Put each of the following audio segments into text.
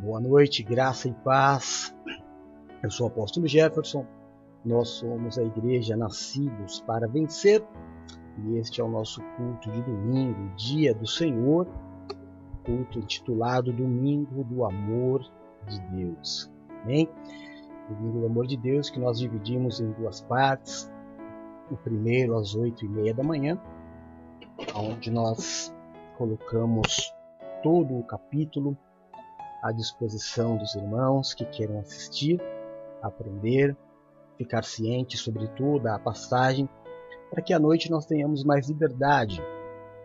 Boa noite, graça e paz. Eu sou o apóstolo Jefferson. Nós somos a igreja Nascidos para Vencer e este é o nosso culto de domingo, dia do Senhor, culto intitulado Domingo do Amor de Deus. Amém? Domingo do Amor de Deus que nós dividimos em duas partes. O primeiro às oito e meia da manhã, onde nós colocamos todo o capítulo à disposição dos irmãos que queiram assistir, aprender, ficar ciente sobre toda a passagem, para que à noite nós tenhamos mais liberdade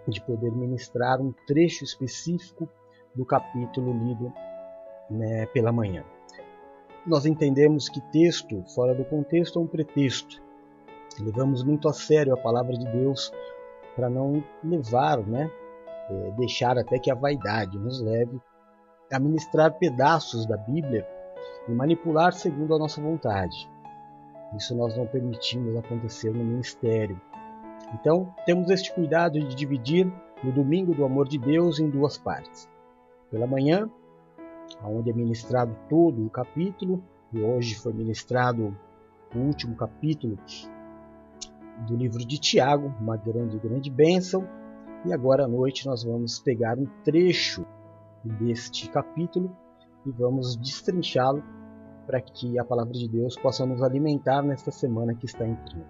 de poder ministrar um trecho específico do capítulo lido né, pela manhã. Nós entendemos que texto fora do contexto é um pretexto. Levamos muito a sério a palavra de Deus para não levar, né, é, deixar até que a vaidade nos leve a pedaços da Bíblia e manipular segundo a nossa vontade. Isso nós não permitimos acontecer no ministério. Então, temos este cuidado de dividir o domingo do amor de Deus em duas partes. Pela manhã, onde é ministrado todo o capítulo, e hoje foi ministrado o último capítulo do livro de Tiago, uma grande, grande bênção. E agora à noite nós vamos pegar um trecho deste capítulo e vamos destrinchá-lo para que a palavra de Deus possa nos alimentar nesta semana que está entrando.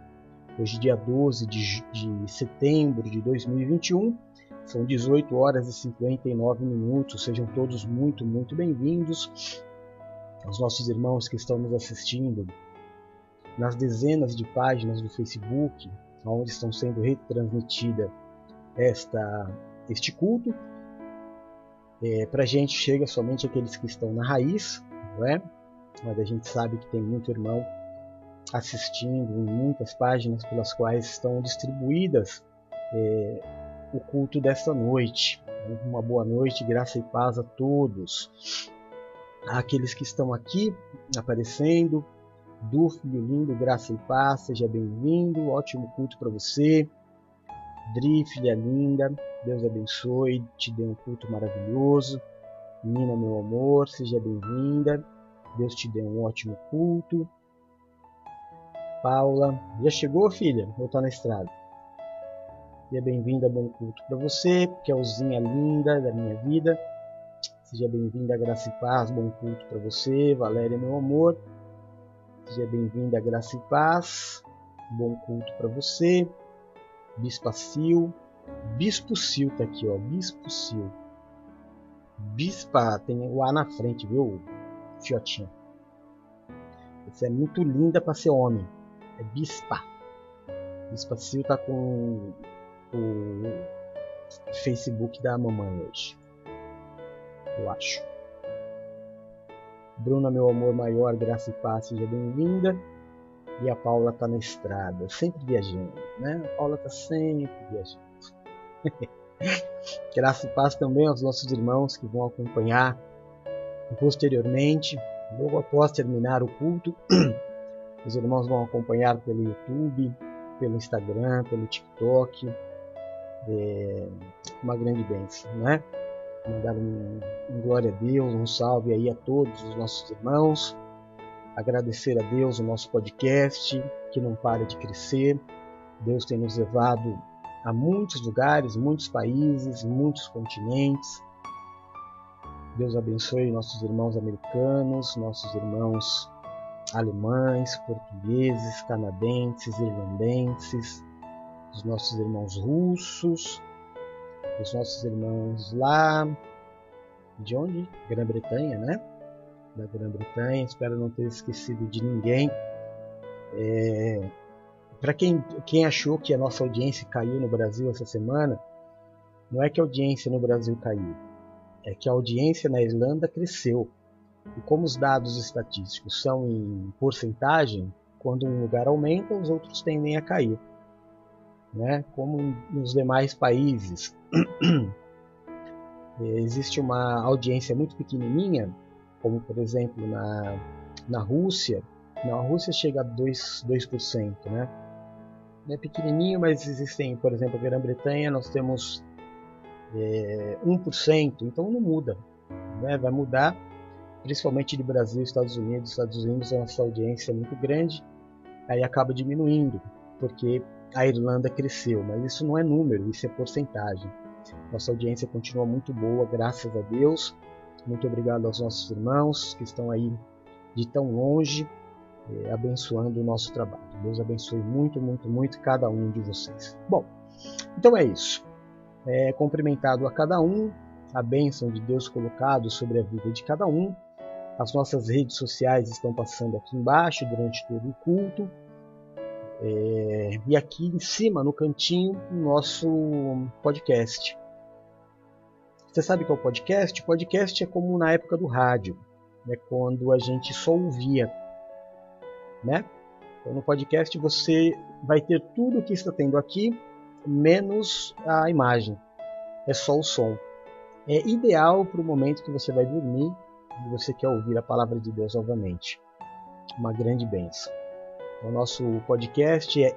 Hoje, dia 12 de, de setembro de 2021, são 18 horas e 59 minutos. Sejam todos muito, muito bem-vindos. Aos nossos irmãos que estão nos assistindo nas dezenas de páginas do Facebook, onde estão sendo retransmitida esta, este culto. É, Para a gente chega somente aqueles que estão na raiz, não é? mas a gente sabe que tem muito irmão assistindo em muitas páginas pelas quais estão distribuídas é, o culto desta noite. Uma boa noite, graça e paz a todos. Aqueles que estão aqui aparecendo, do Filho Lindo, graça e paz, seja bem-vindo, ótimo culto para você. Dri, filha linda, Deus abençoe, te dê um culto maravilhoso. Nina, meu amor, seja bem-vinda. Deus te dê um ótimo culto. Paula, já chegou, filha? Ou tá na estrada? Seja bem-vinda, bom culto para você. Kelzinha linda da minha vida. Seja bem-vinda, graça e paz, bom culto para você. Valéria, meu amor. Seja bem-vinda, graça e paz, bom culto para você. Bispa Sil. Bispo Sil tá aqui, ó. Bispo Sil. Bispa, tem o A na frente, viu? Fiotinha. Você é muito linda para ser homem. É Bispa. Bispa Sil tá com o Facebook da mamãe hoje. Eu acho. Bruna, meu amor maior, graça e paz, seja bem-vinda. E a Paula tá na estrada, sempre viajando, né? A Paula tá sempre viajando. graça e paz também aos nossos irmãos que vão acompanhar posteriormente, logo após terminar o culto. Os irmãos vão acompanhar pelo YouTube, pelo Instagram, pelo TikTok. É uma grande bênção, né? Mandar um, um glória a Deus, um salve aí a todos os nossos irmãos agradecer a Deus o nosso podcast, que não para de crescer. Deus tem nos levado a muitos lugares, muitos países, muitos continentes. Deus abençoe nossos irmãos americanos, nossos irmãos alemães, portugueses, canadenses, irlandenses, os nossos irmãos russos, os nossos irmãos lá de onde? Grã-Bretanha, né? Da Grã-Bretanha. Espero não ter esquecido de ninguém. É, Para quem, quem achou que a nossa audiência caiu no Brasil essa semana, não é que a audiência no Brasil caiu, é que a audiência na Irlanda cresceu. E como os dados estatísticos são em porcentagem, quando um lugar aumenta, os outros tendem a cair. Né? Como nos demais países, existe uma audiência muito pequenininha, como por exemplo na, na Rússia, na Rússia chega a 2%, 2% né? É pequenininho, mas existem, por exemplo, a Grã-Bretanha, nós temos é, 1%, então não muda. Né? Vai mudar principalmente de Brasil Estados Unidos. Estados Unidos a nossa audiência é muito grande, aí acaba diminuindo, porque a Irlanda cresceu, mas isso não é número, isso é porcentagem. Nossa audiência continua muito boa, graças a Deus. Muito obrigado aos nossos irmãos que estão aí de tão longe, eh, abençoando o nosso trabalho. Deus abençoe muito, muito, muito cada um de vocês. Bom, então é isso. É, cumprimentado a cada um, a bênção de Deus colocado sobre a vida de cada um. As nossas redes sociais estão passando aqui embaixo durante todo o culto. É, e aqui em cima, no cantinho, o nosso podcast. Você sabe que é o podcast? Podcast é como na época do rádio, né, quando a gente só ouvia. Né? Então, no podcast você vai ter tudo o que está tendo aqui, menos a imagem. É só o som. É ideal para o momento que você vai dormir e você quer ouvir a palavra de Deus novamente. Uma grande bênção. O nosso podcast é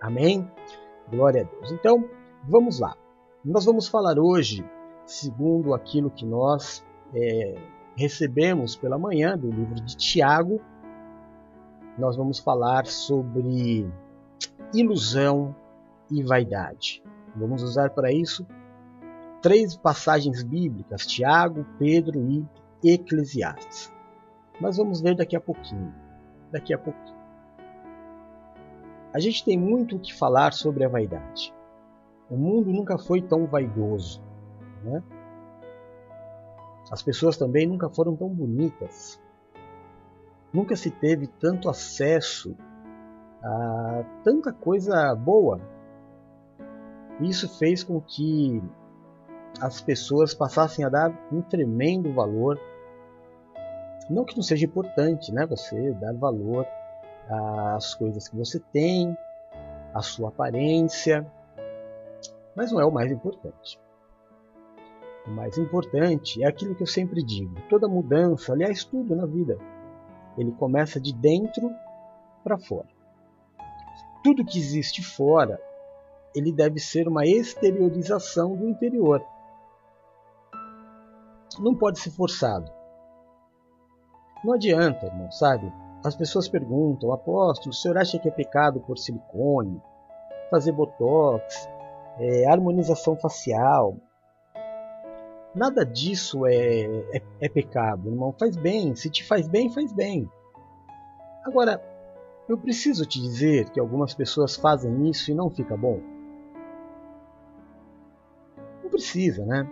Amém? Glória a Deus. Então, vamos lá. Nós vamos falar hoje, segundo aquilo que nós é, recebemos pela manhã do livro de Tiago, nós vamos falar sobre ilusão e vaidade. Vamos usar para isso três passagens bíblicas: Tiago, Pedro e Eclesiastes. Mas vamos ver daqui a pouquinho. Daqui a pouquinho. A gente tem muito o que falar sobre a vaidade. O mundo nunca foi tão vaidoso. Né? As pessoas também nunca foram tão bonitas. Nunca se teve tanto acesso a tanta coisa boa. Isso fez com que as pessoas passassem a dar um tremendo valor. Não que não seja importante, né? Você dar valor às coisas que você tem, à sua aparência, mas não é o mais importante. O mais importante é aquilo que eu sempre digo: toda mudança, aliás, tudo na vida, ele começa de dentro para fora. Tudo que existe fora, ele deve ser uma exteriorização do interior não pode ser forçado. Não adianta, irmão, sabe? As pessoas perguntam, apóstolo, o senhor acha que é pecado por silicone, fazer botox, é, harmonização facial? Nada disso é, é, é pecado, irmão. Faz bem. Se te faz bem, faz bem. Agora, eu preciso te dizer que algumas pessoas fazem isso e não fica bom? Não precisa, né?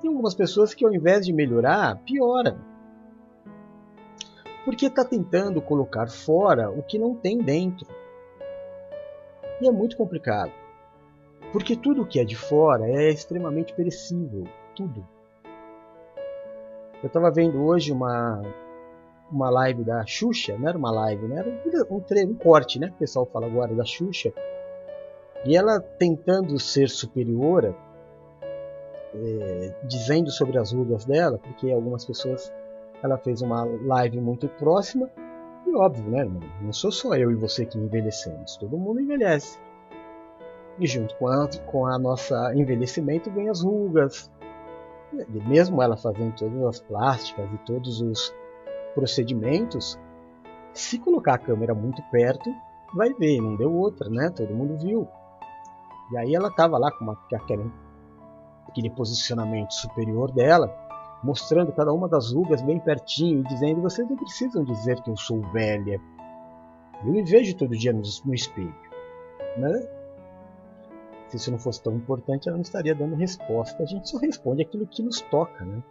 Tem algumas pessoas que ao invés de melhorar, piora. Porque está tentando colocar fora o que não tem dentro. E é muito complicado. Porque tudo que é de fora é extremamente perecível. Tudo. Eu estava vendo hoje uma, uma live da Xuxa, não era uma live, né? era um, um, corte, né? O pessoal fala agora da Xuxa. E ela tentando ser superior é, dizendo sobre as rugas dela, porque algumas pessoas ela fez uma live muito próxima e óbvio, né, irmão? Não sou só eu e você que envelhecemos, todo mundo envelhece. E junto com a, com a nossa envelhecimento vem as rugas. E mesmo ela fazendo todas as plásticas e todos os procedimentos, se colocar a câmera muito perto, vai ver, não deu outra, né? Todo mundo viu. E aí ela tava lá com uma, aquela aquele posicionamento superior dela, mostrando cada uma das rugas bem pertinho e dizendo: vocês não precisam dizer que eu sou velha. Eu me vejo todo dia no, no espelho. Né? Se isso não fosse tão importante, ela não estaria dando resposta. A gente só responde aquilo que nos toca. Né?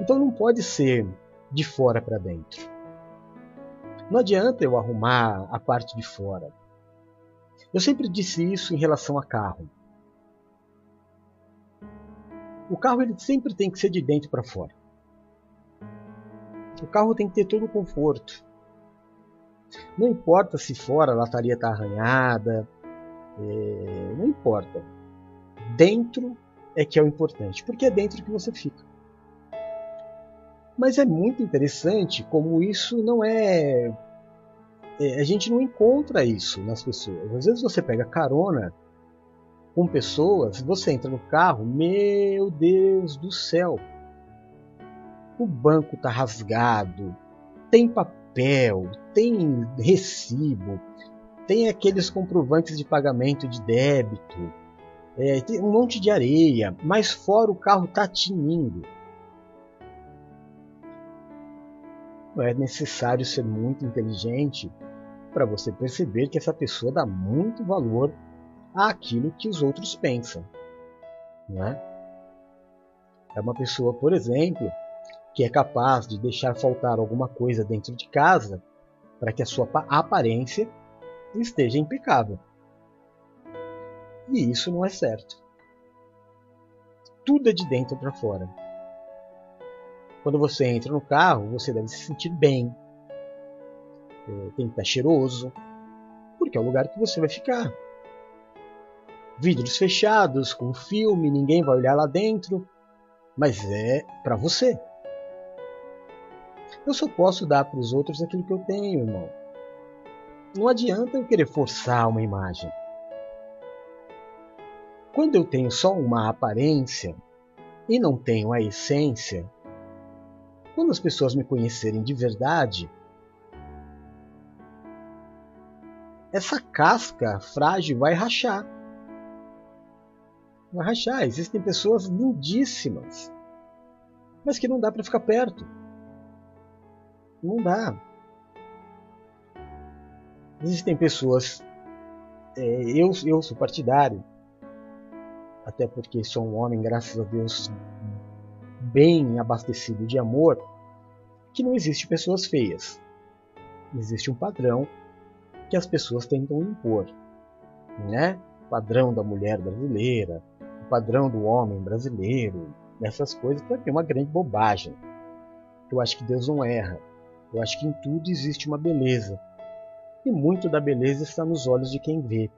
Então não pode ser de fora para dentro. Não adianta eu arrumar a parte de fora. Eu sempre disse isso em relação a carro. O carro ele sempre tem que ser de dentro para fora. O carro tem que ter todo o conforto. Não importa se fora a lataria está arranhada, é, não importa. Dentro é que é o importante, porque é dentro que você fica. Mas é muito interessante como isso não é, é. A gente não encontra isso nas pessoas. Às vezes você pega carona com pessoas, você entra no carro, meu Deus do céu. O banco tá rasgado, tem papel, tem recibo, tem aqueles comprovantes de pagamento de débito, é, tem um monte de areia, mas fora o carro tá tinindo. É necessário ser muito inteligente para você perceber que essa pessoa dá muito valor àquilo que os outros pensam. Não é? é uma pessoa, por exemplo, que é capaz de deixar faltar alguma coisa dentro de casa para que a sua aparência esteja impecável. E isso não é certo. Tudo é de dentro para fora. Quando você entra no carro, você deve se sentir bem. É, tem que estar cheiroso, porque é o lugar que você vai ficar. Vidros fechados, com filme, ninguém vai olhar lá dentro, mas é para você. Eu só posso dar para os outros aquilo que eu tenho, irmão. Não adianta eu querer forçar uma imagem. Quando eu tenho só uma aparência e não tenho a essência, quando as pessoas me conhecerem de verdade, essa casca frágil vai rachar. Vai rachar. Existem pessoas lindíssimas, mas que não dá para ficar perto. Não dá. Existem pessoas. É, eu, eu sou partidário, até porque sou um homem, graças a Deus, bem abastecido de amor, que não existe pessoas feias. Existe um padrão que as pessoas tentam impor, né? O padrão da mulher brasileira, padrão do homem brasileiro, essas coisas, para mim é uma grande bobagem. Eu acho que Deus não erra. Eu acho que em tudo existe uma beleza. E muito da beleza está nos olhos de quem vê.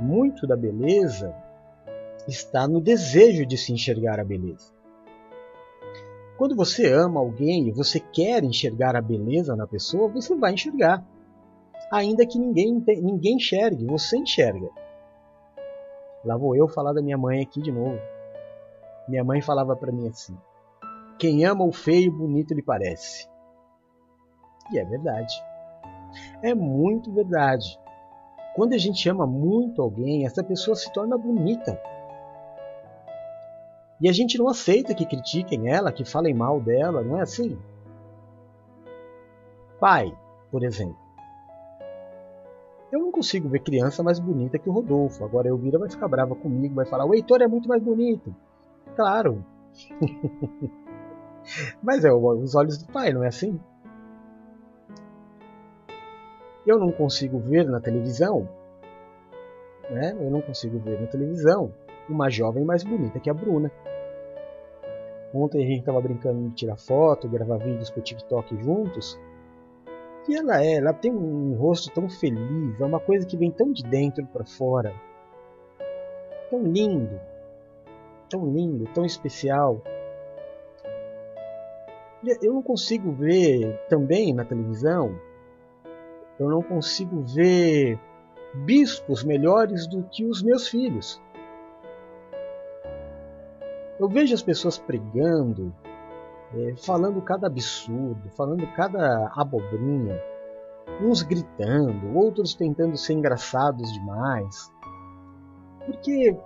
Muito da beleza está no desejo de se enxergar a beleza. Quando você ama alguém e você quer enxergar a beleza na pessoa, você vai enxergar. Ainda que ninguém, ninguém enxergue, você enxerga. Lá vou eu falar da minha mãe aqui de novo. Minha mãe falava para mim assim: Quem ama o feio, bonito lhe parece. E é verdade. É muito verdade. Quando a gente ama muito alguém, essa pessoa se torna bonita. E a gente não aceita que critiquem ela, que falem mal dela, não é assim? Pai, por exemplo. Eu não consigo ver criança mais bonita que o Rodolfo. Agora eu vira vai ficar brava comigo, vai falar: o Heitor é muito mais bonito. Claro. Mas é os olhos do pai, não é assim? Eu não consigo ver na televisão, né? Eu não consigo ver na televisão uma jovem mais bonita que a Bruna. Ontem a gente estava brincando de tirar foto, gravar vídeos para o TikTok juntos. E ela é, ela tem um rosto tão feliz, é uma coisa que vem tão de dentro para fora. Tão lindo, tão lindo, tão especial. Eu não consigo ver também na televisão, eu não consigo ver bispos melhores do que os meus filhos. Eu vejo as pessoas pregando, é, falando cada absurdo, falando cada abobrinha, uns gritando, outros tentando ser engraçados demais. Porque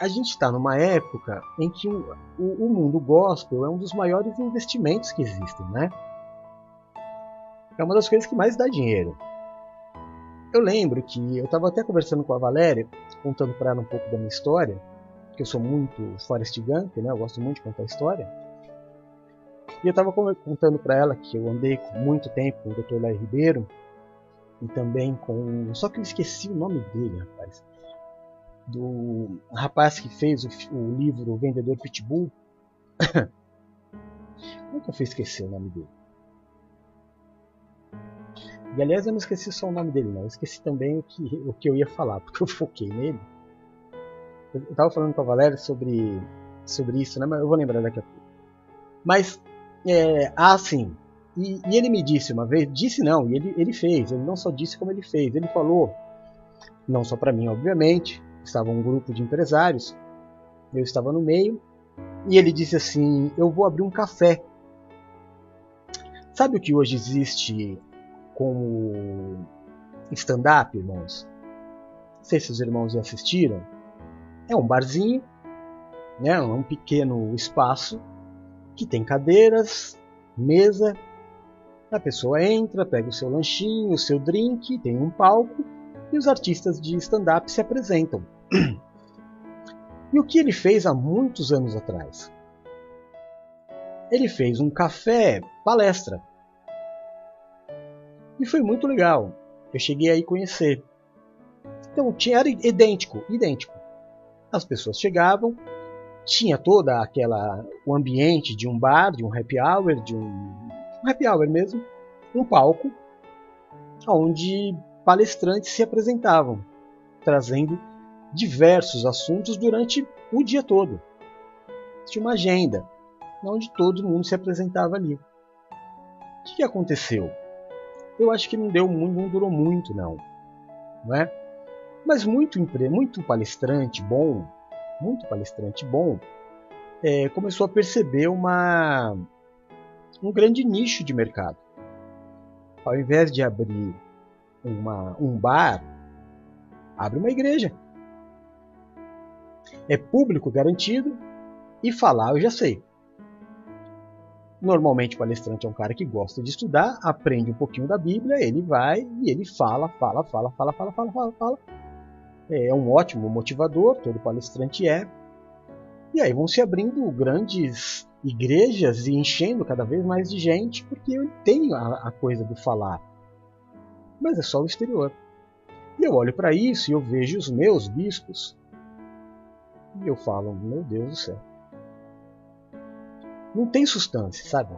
a gente está numa época em que o, o, mundo gospel é um dos maiores investimentos que existem, né? É uma das coisas que mais dá dinheiro. Eu lembro que eu estava até conversando com a Valéria, contando para ela um pouco da minha história, que eu sou muito Forrest Gump, né? Eu gosto muito de contar história. E eu estava contando para ela que eu andei muito tempo com o Dr. Léo Ribeiro e também com. Só que eu esqueci o nome dele, rapaz. Do rapaz que fez o, o livro O Vendedor Pitbull. Como que eu fui esquecer o nome dele? E aliás, eu não esqueci só o nome dele, não. Eu esqueci também o que, o que eu ia falar, porque eu foquei nele. Eu estava falando com a Valéria sobre, sobre isso, né? Mas eu vou lembrar daqui a pouco. Mas, é, assim, e, e, ele me disse uma vez, disse não, e ele, ele fez, ele não só disse como ele fez, ele falou, não só para mim, obviamente, estava um grupo de empresários, eu estava no meio, e ele disse assim: Eu vou abrir um café. Sabe o que hoje existe como stand-up, irmãos? Não sei se os irmãos já assistiram. É um barzinho, né, um pequeno espaço que tem cadeiras, mesa. A pessoa entra, pega o seu lanchinho, o seu drink, tem um palco e os artistas de stand-up se apresentam. E o que ele fez há muitos anos atrás? Ele fez um café palestra. E foi muito legal. Eu cheguei aí conhecer. Então tinha, era idêntico, idêntico. As pessoas chegavam, tinha toda aquela o ambiente de um bar, de um happy hour, de um, um happy hour mesmo, um palco onde palestrantes se apresentavam, trazendo diversos assuntos durante o dia todo. Tinha uma agenda onde todo mundo se apresentava ali. O que, aconteceu? Eu acho que não deu muito, não durou muito não, não é? Mas muito muito palestrante bom, muito palestrante bom, é, começou a perceber uma um grande nicho de mercado. Ao invés de abrir uma, um bar, abre uma igreja é público garantido e falar eu já sei. Normalmente o palestrante é um cara que gosta de estudar, aprende um pouquinho da Bíblia, ele vai e ele fala, fala, fala, fala, fala, fala, fala, fala. É um ótimo motivador, todo palestrante é. E aí vão se abrindo grandes igrejas e enchendo cada vez mais de gente, porque eu tenho a, a coisa do falar. Mas é só o exterior. E eu olho para isso e eu vejo os meus bispos e eu falo, meu Deus do céu. Não tem substância, sabe?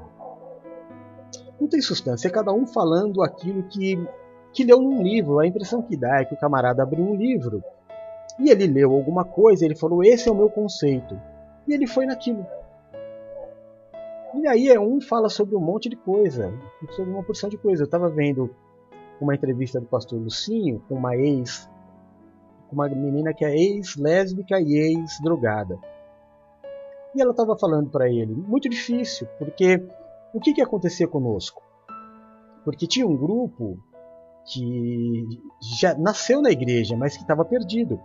Não tem substância. É cada um falando aquilo que, que leu num livro. A impressão que dá é que o camarada abriu um livro e ele leu alguma coisa, ele falou, esse é o meu conceito. E ele foi naquilo. E aí é um fala sobre um monte de coisa, sobre uma porção de coisa. Eu estava vendo uma entrevista do pastor Lucinho com uma ex uma menina que é ex-lésbica e ex-drogada. E ela estava falando para ele, muito difícil, porque o que, que acontecia conosco? Porque tinha um grupo que já nasceu na igreja, mas que estava perdido,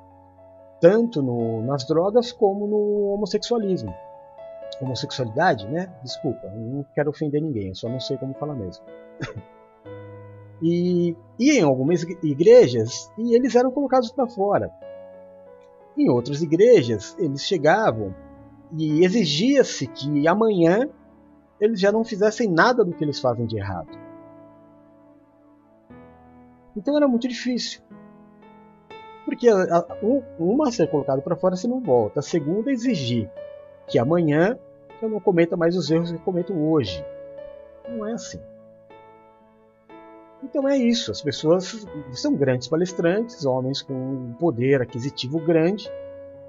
tanto no, nas drogas como no homossexualismo. Homossexualidade, né? Desculpa, não quero ofender ninguém, só não sei como falar mesmo. e ia em algumas igrejas e eles eram colocados para fora. Em outras igrejas, eles chegavam e exigia-se que amanhã eles já não fizessem nada do que eles fazem de errado. Então era muito difícil. Porque uma ser colocado para fora você não volta, a segunda exigir que amanhã eu não cometa mais os erros que cometo hoje. Não é assim. Então é isso, as pessoas são grandes palestrantes, homens com um poder aquisitivo grande,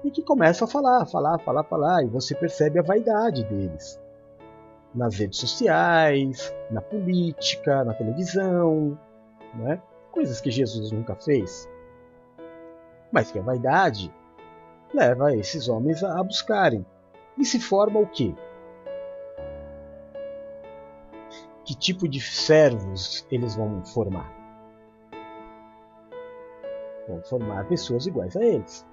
e que começam a falar, falar, falar, falar, e você percebe a vaidade deles. Nas redes sociais, na política, na televisão, né? coisas que Jesus nunca fez. Mas que a vaidade leva esses homens a buscarem. E se forma o quê? que tipo de servos eles vão formar? Vão formar pessoas iguais a eles.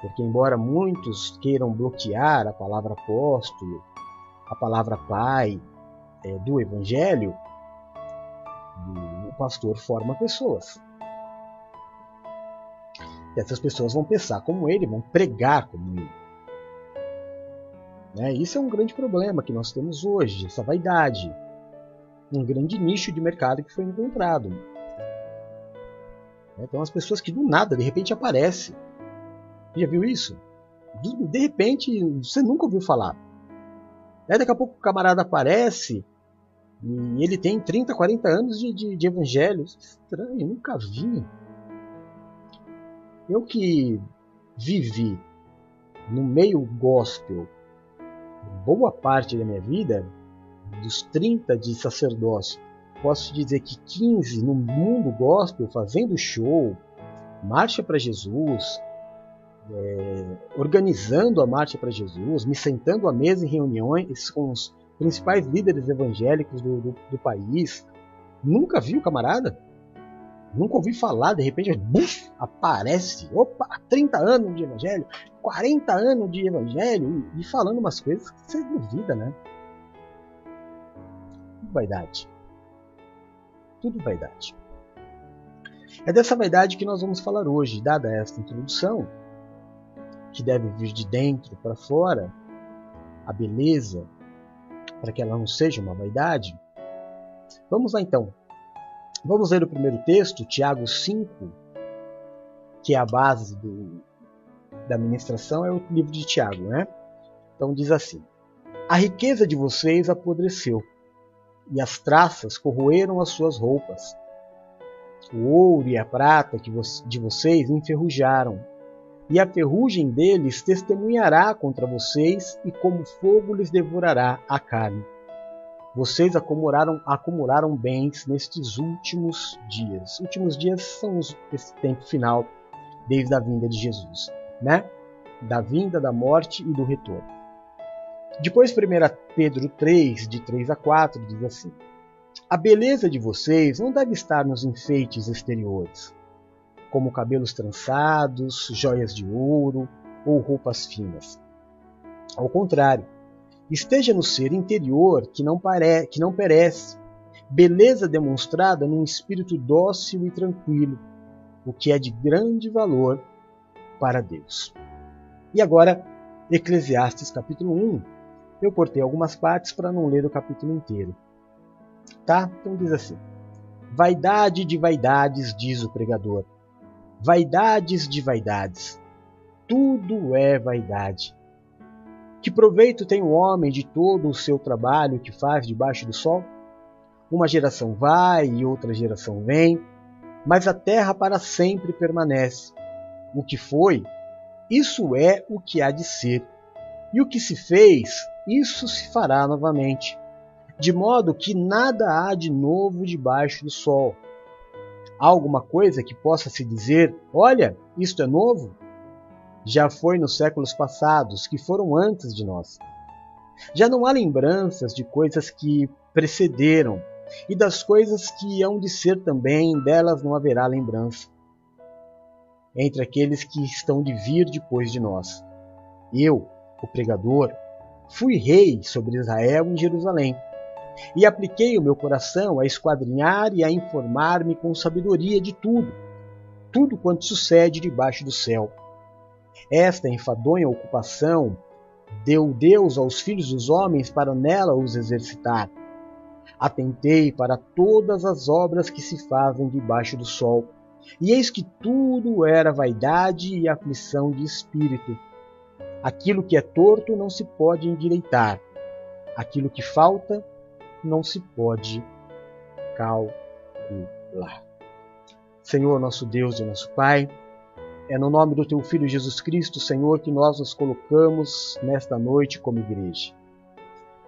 Porque, embora muitos queiram bloquear a palavra apóstolo, a palavra pai é, do evangelho, o pastor forma pessoas. Essas pessoas vão pensar como ele, vão pregar como ele. Né? Isso é um grande problema que nós temos hoje, essa vaidade. Um grande nicho de mercado que foi encontrado. Então as pessoas que do nada, de repente aparecem. Já viu isso? De repente, você nunca ouviu falar. Aí daqui a pouco o camarada aparece e ele tem 30, 40 anos de, de, de evangelho. Estranho, nunca vi. Eu que vivi no meio gospel boa parte da minha vida, dos 30 de sacerdócio, posso dizer que 15 no mundo gospel, fazendo show, Marcha para Jesus, é, organizando a Marcha para Jesus, me sentando à mesa em reuniões com os principais líderes evangélicos do, do, do país. Nunca vi o camarada? Nunca ouvi falar, de repente, buf, aparece. Opa, 30 anos de evangelho, 40 anos de evangelho, e, falando umas coisas que você duvida, né? Tudo vaidade. Tudo vaidade. É dessa vaidade que nós vamos falar hoje, dada esta introdução, que deve vir de dentro para fora, a beleza, para que ela não seja uma vaidade. Vamos lá então. Vamos ler o primeiro texto, Tiago 5, que é a base do, da ministração, é o livro de Tiago, né? Então diz assim: A riqueza de vocês apodreceu, e as traças corroeram as suas roupas. O ouro e a prata de vocês enferrujaram, e a ferrugem deles testemunhará contra vocês, e como fogo lhes devorará a carne. Vocês acumularam, acumularam bens nestes últimos dias. Últimos dias são esse tempo final, desde a vinda de Jesus, né? Da vinda, da morte e do retorno. Depois, 1 Pedro 3, de 3 a 4, diz assim: A beleza de vocês não deve estar nos enfeites exteriores, como cabelos trançados, joias de ouro ou roupas finas. Ao contrário, esteja no ser interior que não, pare... que não perece, beleza demonstrada num espírito dócil e tranquilo, o que é de grande valor para Deus. E agora, Eclesiastes capítulo 1. Eu cortei algumas partes para não ler o capítulo inteiro. Tá? Então diz assim: Vaidade de vaidades, diz o pregador. Vaidades de vaidades. Tudo é vaidade. Que proveito tem o homem de todo o seu trabalho que faz debaixo do sol? Uma geração vai e outra geração vem, mas a terra para sempre permanece. O que foi, isso é o que há de ser. E o que se fez, isso se fará novamente. De modo que nada há de novo debaixo do sol. Há alguma coisa que possa se dizer: olha, isto é novo? Já foi nos séculos passados, que foram antes de nós. Já não há lembranças de coisas que precederam, e das coisas que hão de ser também, delas não haverá lembrança. Entre aqueles que estão de vir depois de nós. Eu, o pregador, fui rei sobre Israel em Jerusalém, e apliquei o meu coração a esquadrinhar e a informar-me com sabedoria de tudo, tudo quanto sucede debaixo do céu esta enfadonha ocupação deu Deus aos filhos dos homens para nela os exercitar. Atentei para todas as obras que se fazem debaixo do sol, e eis que tudo era vaidade e aflição de espírito. Aquilo que é torto não se pode endireitar, aquilo que falta não se pode calcular. Senhor, nosso Deus e nosso Pai, é no nome do teu Filho Jesus Cristo, Senhor, que nós nos colocamos nesta noite como igreja.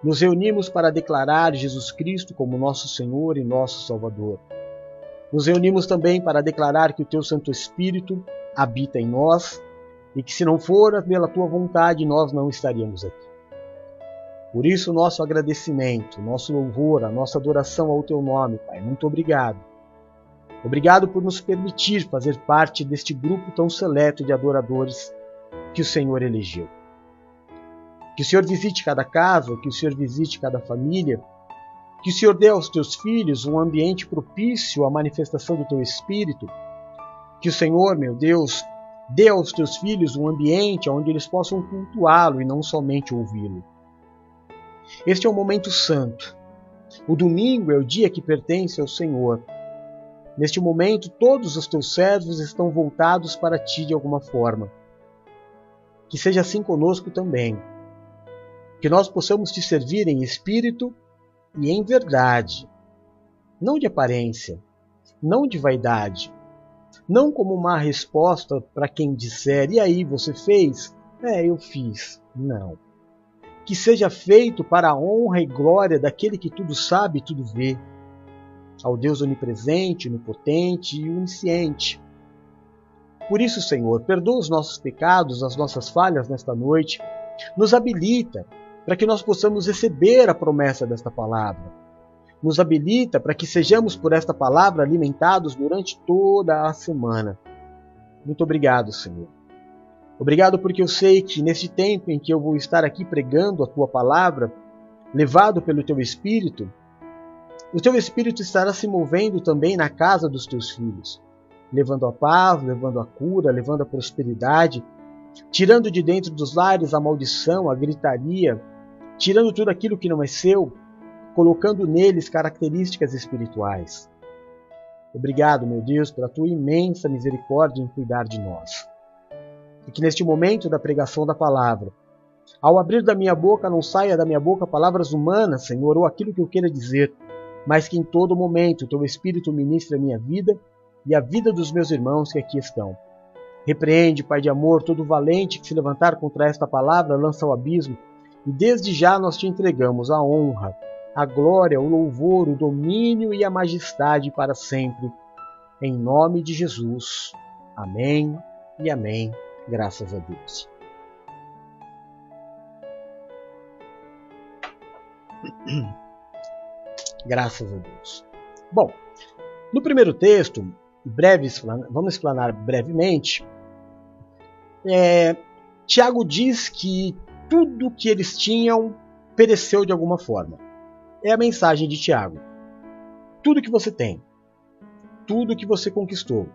Nos reunimos para declarar Jesus Cristo como nosso Senhor e nosso Salvador. Nos reunimos também para declarar que o teu Santo Espírito habita em nós e que, se não for pela tua vontade, nós não estaríamos aqui. Por isso, nosso agradecimento, nosso louvor, a nossa adoração ao teu nome, Pai. Muito obrigado Obrigado por nos permitir fazer parte deste grupo tão seleto de adoradores que o Senhor elegeu. Que o Senhor visite cada casa, que o Senhor visite cada família, que o Senhor dê aos teus filhos um ambiente propício à manifestação do teu Espírito, que o Senhor, meu Deus, dê aos teus filhos um ambiente onde eles possam cultuá-lo e não somente ouvi-lo. Este é um momento santo. O domingo é o dia que pertence ao Senhor Neste momento, todos os teus servos estão voltados para ti de alguma forma. Que seja assim conosco também. Que nós possamos te servir em espírito e em verdade, não de aparência, não de vaidade, não como uma resposta para quem disser: e aí, você fez? É, eu fiz. Não. Que seja feito para a honra e glória daquele que tudo sabe e tudo vê ao Deus onipresente, onipotente e onisciente. Por isso, Senhor, perdoa os nossos pecados, as nossas falhas nesta noite. Nos habilita para que nós possamos receber a promessa desta palavra. Nos habilita para que sejamos por esta palavra alimentados durante toda a semana. Muito obrigado, Senhor. Obrigado porque eu sei que nesse tempo em que eu vou estar aqui pregando a tua palavra, levado pelo teu Espírito, o teu Espírito estará se movendo também na casa dos teus filhos, levando a paz, levando a cura, levando a prosperidade, tirando de dentro dos lares a maldição, a gritaria, tirando tudo aquilo que não é seu, colocando neles características espirituais. Obrigado, meu Deus, pela tua imensa misericórdia em cuidar de nós. E que neste momento da pregação da palavra, ao abrir da minha boca não saia da minha boca palavras humanas, Senhor, ou aquilo que eu queira dizer, mas que em todo momento teu Espírito ministre a minha vida e a vida dos meus irmãos que aqui estão. Repreende, Pai de amor, todo valente que se levantar contra esta palavra lança ao abismo, e desde já nós te entregamos a honra, a glória, o louvor, o domínio e a majestade para sempre. Em nome de Jesus. Amém e amém. Graças a Deus. Graças a Deus. Bom, no primeiro texto, breve, vamos explanar brevemente. É, Tiago diz que tudo que eles tinham pereceu de alguma forma. É a mensagem de Tiago. Tudo que você tem, tudo que você conquistou,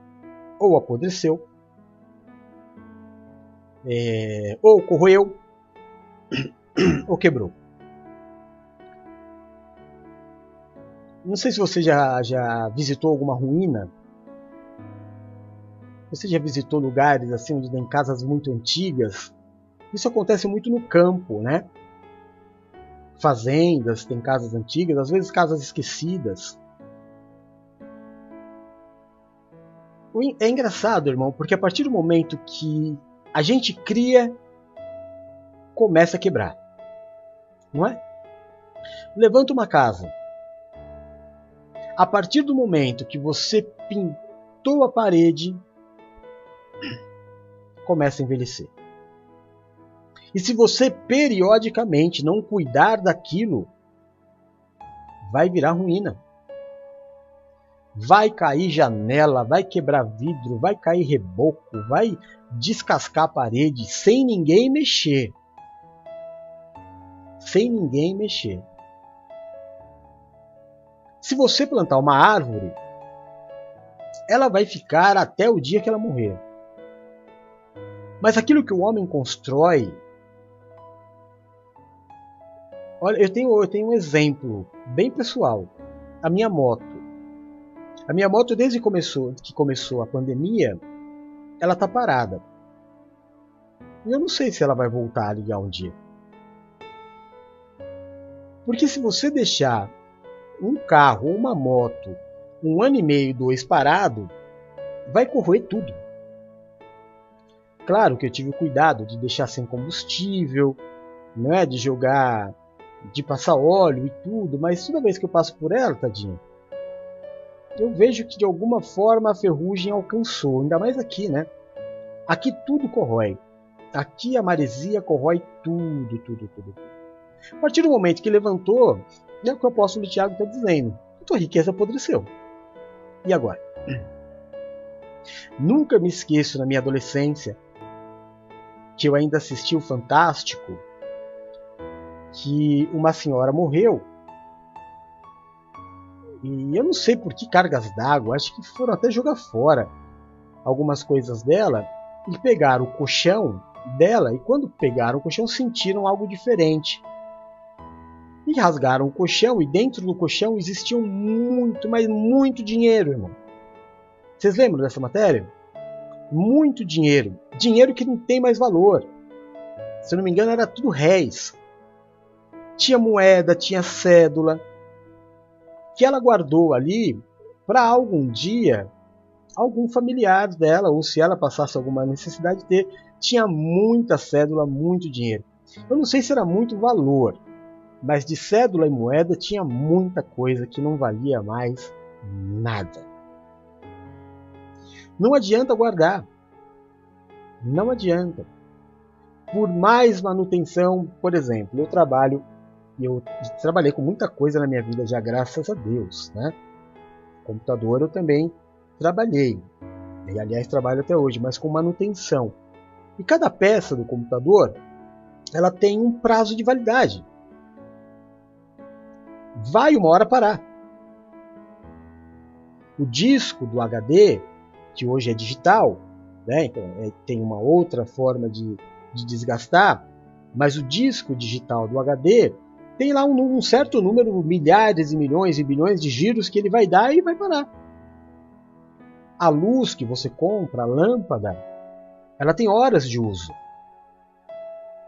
ou apodreceu, é, ou corroeu, ou quebrou. Não sei se você já, já visitou alguma ruína. Você já visitou lugares assim onde tem casas muito antigas? Isso acontece muito no campo, né? Fazendas, tem casas antigas, às vezes casas esquecidas. É engraçado, irmão, porque a partir do momento que a gente cria, começa a quebrar. Não é? Levanta uma casa. A partir do momento que você pintou a parede, começa a envelhecer. E se você periodicamente não cuidar daquilo, vai virar ruína. Vai cair janela, vai quebrar vidro, vai cair reboco, vai descascar a parede sem ninguém mexer. Sem ninguém mexer. Se você plantar uma árvore, ela vai ficar até o dia que ela morrer. Mas aquilo que o homem constrói. Olha, eu tenho, eu tenho um exemplo bem pessoal. A minha moto. A minha moto, desde que começou, que começou a pandemia, ela está parada. E eu não sei se ela vai voltar a ligar um dia. Porque se você deixar um carro uma moto um ano e meio, dois parado, vai corroer tudo. Claro que eu tive o cuidado de deixar sem combustível, não é de jogar, de passar óleo e tudo, mas toda vez que eu passo por ela, tadinho, eu vejo que de alguma forma a ferrugem alcançou, ainda mais aqui, né? Aqui tudo corrói. Aqui a maresia corrói tudo, tudo, tudo. A partir do momento que levantou, é o que o apóstolo Tiago está dizendo. A tua riqueza apodreceu. E agora? Nunca me esqueço na minha adolescência que eu ainda assisti o Fantástico que uma senhora morreu e eu não sei por que cargas d'água, acho que foram até jogar fora algumas coisas dela e pegaram o colchão dela e quando pegaram o colchão sentiram algo diferente e rasgaram o colchão, e dentro do colchão existia muito, mas muito dinheiro, irmão. Vocês lembram dessa matéria? Muito dinheiro. Dinheiro que não tem mais valor. Se não me engano, era tudo réis. Tinha moeda, tinha cédula. Que ela guardou ali para algum dia algum familiar dela, ou se ela passasse alguma necessidade de ter, tinha muita cédula, muito dinheiro. Eu não sei se era muito valor, mas de cédula e moeda tinha muita coisa que não valia mais nada. Não adianta guardar. Não adianta. Por mais manutenção, por exemplo, eu trabalho eu trabalhei com muita coisa na minha vida já, graças a Deus, né? Computador eu também trabalhei. E aliás trabalho até hoje, mas com manutenção. E cada peça do computador, ela tem um prazo de validade. Vai uma hora parar. O disco do HD, que hoje é digital, né? então é, tem uma outra forma de, de desgastar, mas o disco digital do HD tem lá um, um, certo número, milhares e milhões e bilhões de giros que ele vai dar e vai parar. A luz que você compra, a lâmpada, ela tem horas de uso.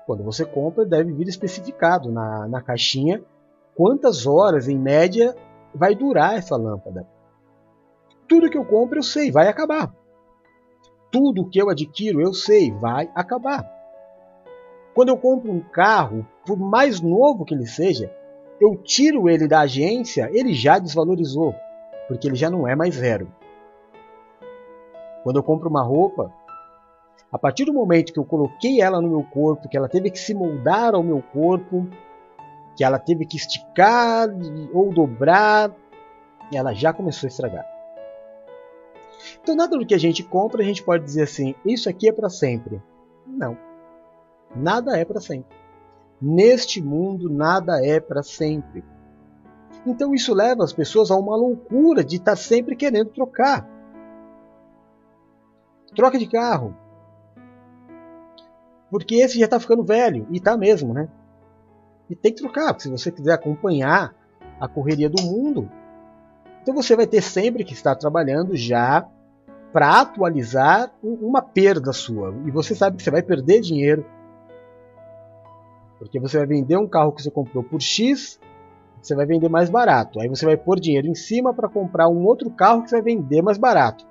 Quando você compra, deve vir especificado na, na caixinha quantas horas, em média, vai durar essa lâmpada. Tudo que eu compro, eu sei, vai acabar. Tudo que eu adquiro, eu sei, vai acabar. Quando eu compro um carro, por mais novo que ele seja, eu tiro ele da agência, ele já desvalorizou, porque ele já não é mais zero. Quando eu compro uma roupa, a partir do momento que eu coloquei ela no meu corpo, que ela teve que se moldar ao meu corpo, que ela teve que esticar ou dobrar, ela já começou a estragar. Então nada do que a gente compra a gente pode dizer assim, isso aqui é para sempre. Não. Nada é para sempre. Neste mundo, nada é para sempre. Então isso leva as pessoas a uma loucura de estar sempre querendo trocar. Troca de carro. Porque esse já está ficando velho. E está mesmo, né? E tem que trocar. Porque se você quiser acompanhar a correria do mundo, então você vai ter sempre que estar trabalhando já para atualizar uma perda sua. E você sabe que você vai perder dinheiro porque você vai vender um carro que você comprou por X, você vai vender mais barato. Aí você vai pôr dinheiro em cima para comprar um outro carro que você vai vender mais barato.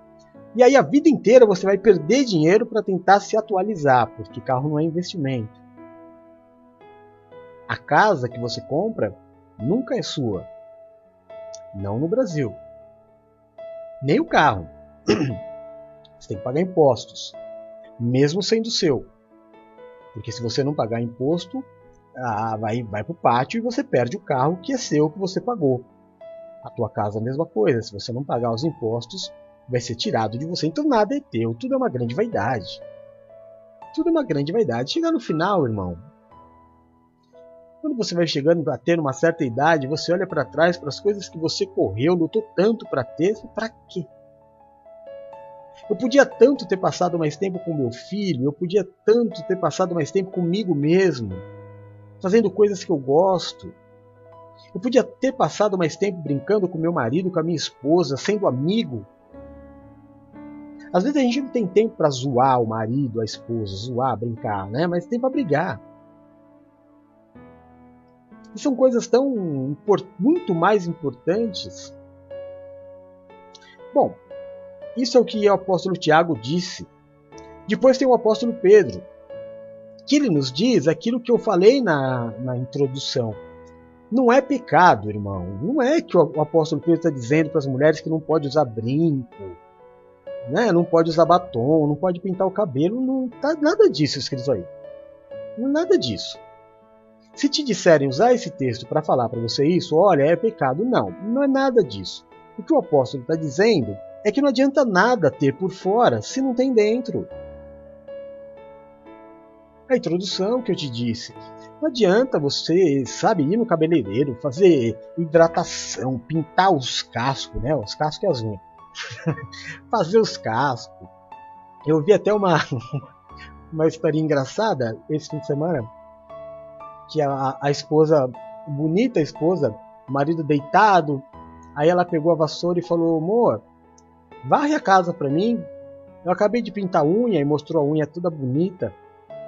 E aí a vida inteira você vai perder dinheiro para tentar se atualizar, porque carro não é investimento. A casa que você compra nunca é sua. Não no Brasil. Nem o carro. Você tem que pagar impostos, mesmo sendo seu. Porque se você não pagar imposto, ah, vai, vai para o pátio e você perde o carro que é seu, que você pagou. A tua casa a mesma coisa, se você não pagar os impostos, vai ser tirado de você. Então nada é teu, tudo é uma grande vaidade. Tudo é uma grande vaidade. Chegar no final, irmão, quando você vai chegando a ter uma certa idade, você olha para trás para as coisas que você correu, lutou tanto para ter, para quê? Eu podia tanto ter passado mais tempo com meu filho, eu podia tanto ter passado mais tempo comigo mesmo fazendo coisas que eu gosto. Eu podia ter passado mais tempo brincando com meu marido, com a minha esposa, sendo amigo. Às vezes a gente não tem tempo para zoar o marido, a esposa, zoar, brincar, né? Mas tem para brigar. E são coisas tão muito mais importantes. Bom, isso é o que o apóstolo Tiago disse. Depois tem o apóstolo Pedro, que ele nos diz aquilo que eu falei na, na introdução. Não é pecado, irmão. Não é que o apóstolo Pedro está dizendo para as mulheres que não pode usar brinco, né? não pode usar batom, não pode pintar o cabelo. Não tá nada disso escrito aí. Nada disso. Se te disserem usar esse texto para falar para você isso, olha, é pecado. Não, não é nada disso. O que o apóstolo está dizendo é que não adianta nada ter por fora se não tem dentro a introdução que eu te disse. Não adianta você, sabe, ir no cabeleireiro, fazer hidratação, pintar os cascos, né? Os cascos e as unhas. fazer os cascos. Eu vi até uma, uma história engraçada esse fim de semana. Que a, a esposa, bonita esposa, marido deitado, aí ela pegou a vassoura e falou: Amor, varre a casa pra mim. Eu acabei de pintar a unha e mostrou a unha toda bonita.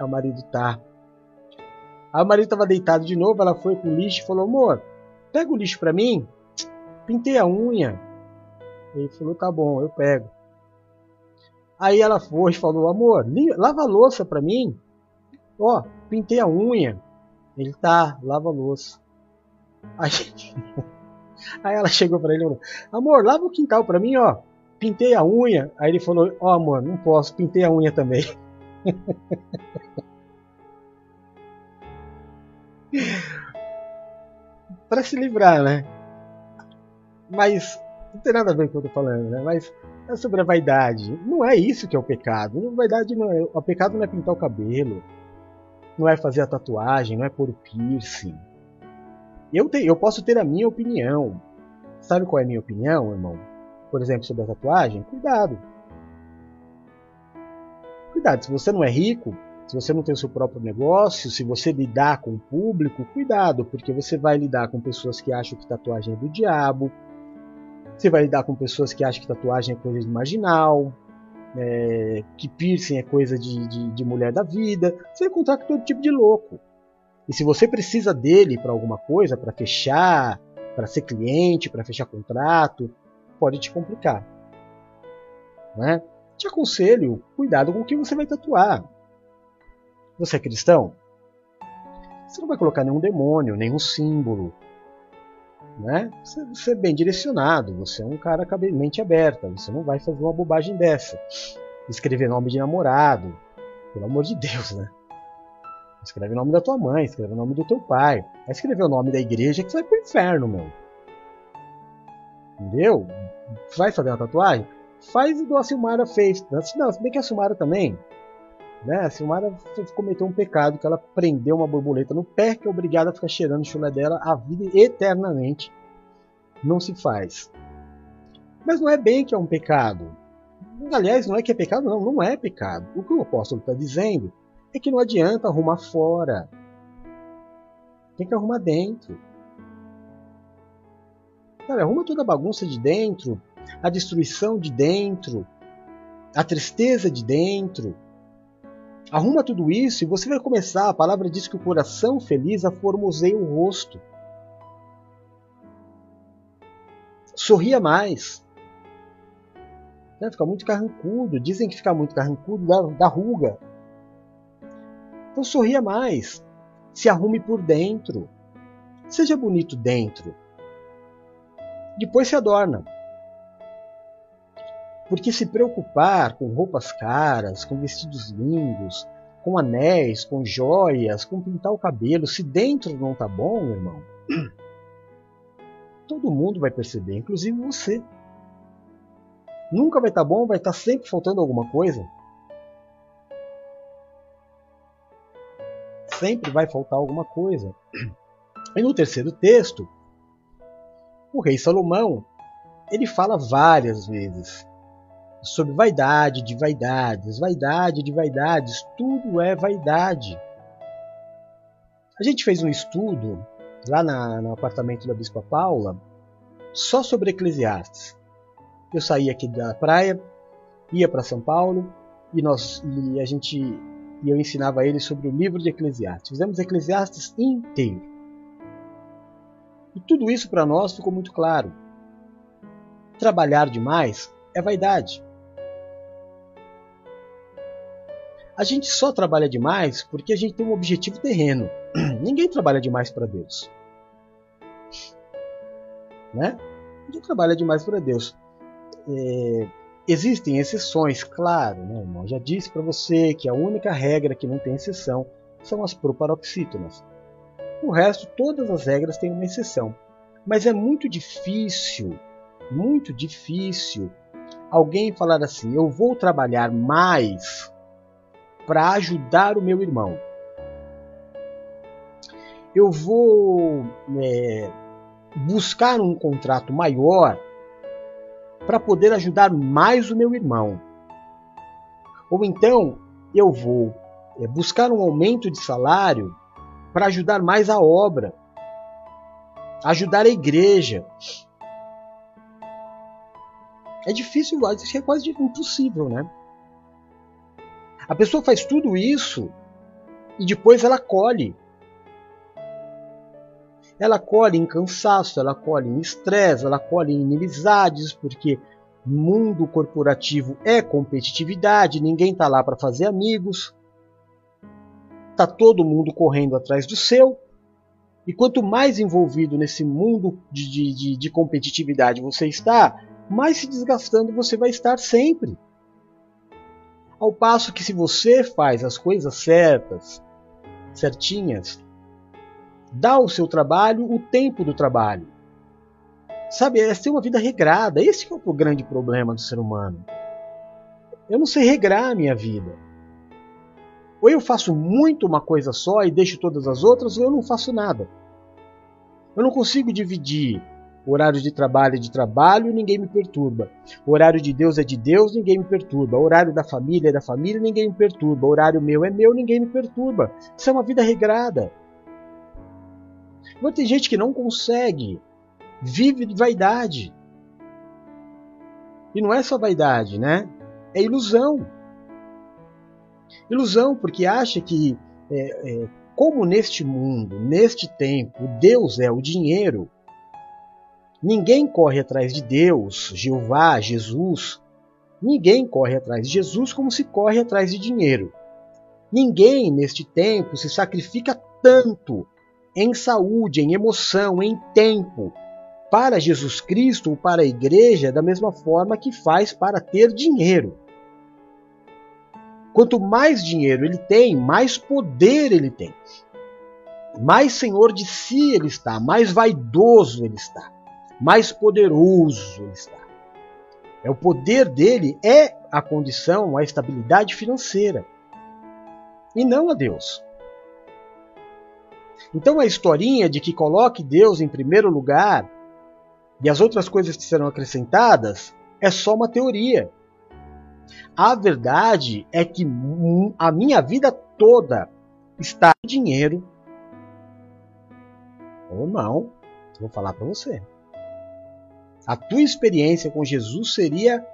O marido tá. Aí o marido tava deitado de novo, ela foi com o lixo e falou: Amor, pega o lixo pra mim. Pintei a unha. Ele falou: Tá bom, eu pego. Aí ela foi e falou: Amor, lava a louça pra mim. Ó, pintei a unha. Ele tá, lava a louça. Aí, aí ela chegou para ele e falou: Amor, lava o quintal pra mim, ó. Pintei a unha. Aí ele falou: Ó, oh, amor, não posso, pintei a unha também. para se livrar, né? Mas não tem nada a ver com o que eu tô falando, né? Mas é sobre a vaidade. Não é isso que é o pecado. A vaidade não é, o pecado não é pintar o cabelo, não é fazer a tatuagem, não é pôr o piercing. Eu, te, eu posso ter a minha opinião. Sabe qual é a minha opinião, irmão? Por exemplo, sobre a tatuagem? Cuidado. Cuidado, se você não é rico, se você não tem o seu próprio negócio, se você lidar com o público, cuidado, porque você vai lidar com pessoas que acham que tatuagem é do diabo, você vai lidar com pessoas que acham que tatuagem é coisa de marginal, é, que piercing é coisa de, de, de mulher da vida. Você vai encontrar com todo tipo de louco. E se você precisa dele para alguma coisa, para fechar, para ser cliente, para fechar contrato, pode te complicar. Né? Te aconselho, cuidado com o que você vai tatuar. Você é cristão? Você não vai colocar nenhum demônio, nenhum símbolo, né? Você, você é bem direcionado, você é um cara com mente aberta, você não vai fazer uma bobagem dessa. Escrever nome de namorado, pelo amor de Deus, né? Escreve o nome da tua mãe, escreve o nome do teu pai. Vai escrever o nome da igreja que você vai pro inferno, meu. Entendeu? Vai fazer uma tatuagem? Faz igual a Silmara fez. Não, se bem que a Silmara também. Né? A Silmara cometeu um pecado que ela prendeu uma borboleta no pé que é obrigada a ficar cheirando o chulé dela a vida eternamente. Não se faz. Mas não é bem que é um pecado. Aliás, não é que é pecado, não, não é pecado. O que o apóstolo está dizendo é que não adianta arrumar fora. Tem que arrumar dentro. Cara, arruma toda a bagunça de dentro, a destruição de dentro, a tristeza de dentro, Arruma tudo isso e você vai começar. A palavra diz que o coração feliz aformoseia o rosto. Sorria mais. Né? Fica muito carrancudo. Dizem que ficar muito carrancudo dá, dá ruga. Então sorria mais. Se arrume por dentro. Seja bonito dentro. Depois se adorna. Porque se preocupar com roupas caras, com vestidos lindos, com anéis, com joias, com pintar o cabelo, se dentro não tá bom, meu irmão, todo mundo vai perceber, inclusive você. Nunca vai estar tá bom, vai estar tá sempre faltando alguma coisa. Sempre vai faltar alguma coisa. E no terceiro texto, o rei Salomão, ele fala várias vezes sobre vaidade de vaidades, vaidade de vaidades, tudo é vaidade. A gente fez um estudo lá na, no apartamento da Bispa Paula só sobre Eclesiastes. Eu saí aqui da praia, ia para São Paulo e nós e a gente e eu ensinava ele sobre o livro de Eclesiastes. Fizemos Eclesiastes inteiro. E tudo isso para nós ficou muito claro. Trabalhar demais é vaidade. A gente só trabalha demais porque a gente tem um objetivo terreno. Ninguém trabalha demais para Deus. Né? Ninguém trabalha demais para Deus. É, existem exceções, claro, né, irmão? Já disse para você que a única regra que não tem exceção são as proparoxítonas. O resto, todas as regras têm uma exceção. Mas é muito difícil, muito difícil alguém falar assim: eu vou trabalhar mais para ajudar o meu irmão. Eu vou é, buscar um contrato maior para poder ajudar mais o meu irmão. Ou então eu vou é, buscar um aumento de salário para ajudar mais a obra, ajudar a igreja. É difícil, é quase impossível, né? A pessoa faz tudo isso e depois ela colhe. Ela colhe em cansaço, ela colhe em estresse, ela colhe em inimizades, porque mundo corporativo é competitividade, ninguém está lá para fazer amigos. Está todo mundo correndo atrás do seu. E quanto mais envolvido nesse mundo de, de, de competitividade você está, mais se desgastando você vai estar sempre. Ao passo que se você faz as coisas certas, certinhas, dá ao seu trabalho o tempo do trabalho. Sabe, é ter uma vida regrada. Esse é o grande problema do ser humano. Eu não sei regrar a minha vida. Ou eu faço muito uma coisa só e deixo todas as outras, ou eu não faço nada. Eu não consigo dividir o horário de trabalho é de trabalho, ninguém me perturba. O horário de Deus é de Deus, ninguém me perturba. O horário da família é da família, ninguém me perturba. O horário meu é meu, ninguém me perturba. Isso é uma vida regrada. Mas tem gente que não consegue, vive de vaidade. E não é só vaidade, né? É ilusão. Ilusão, porque acha que, é, é, como neste mundo, neste tempo, Deus é o dinheiro, ninguém corre atrás de Deus, Jeová, Jesus. Ninguém corre atrás de Jesus como se corre atrás de dinheiro. Ninguém neste tempo se sacrifica tanto em saúde, em emoção, em tempo, para Jesus Cristo ou para a igreja da mesma forma que faz para ter dinheiro. Quanto mais dinheiro ele tem, mais poder ele tem. Mais senhor de si ele está, mais vaidoso ele está, mais poderoso ele está. É o poder dele é a condição, a estabilidade financeira. E não a Deus. Então a historinha de que coloque Deus em primeiro lugar e as outras coisas que serão acrescentadas é só uma teoria. A verdade é que a minha vida toda está no dinheiro ou não. Vou falar para você. A tua experiência com Jesus seria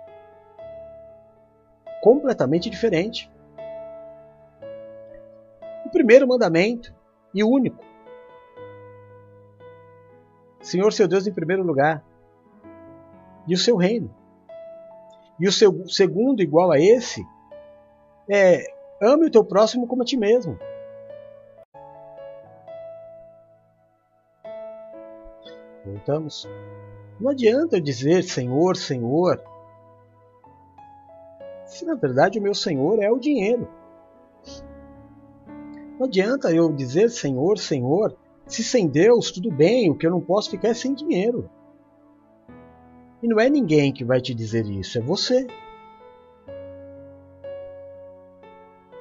completamente diferente. O primeiro mandamento e único. Senhor seu Deus em primeiro lugar. E o seu reino. E o seu segundo, igual a esse, é ame o teu próximo como a ti mesmo. Voltamos. Não adianta eu dizer Senhor, Senhor, se na verdade o meu Senhor é o dinheiro. Não adianta eu dizer Senhor, Senhor, se sem Deus tudo bem, o que eu não posso ficar é sem dinheiro. E não é ninguém que vai te dizer isso, é você.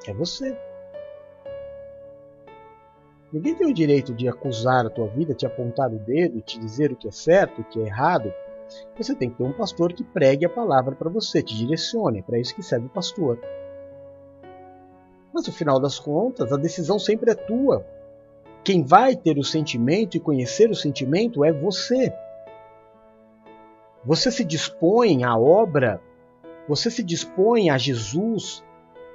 É você. Ninguém tem o direito de acusar a tua vida, te apontar o dedo, te dizer o que é certo, o que é errado. Você tem que ter um pastor que pregue a palavra para você, te direcione. É para isso que serve o pastor. Mas no final das contas, a decisão sempre é tua. Quem vai ter o sentimento e conhecer o sentimento é você. Você se dispõe à obra, você se dispõe a Jesus,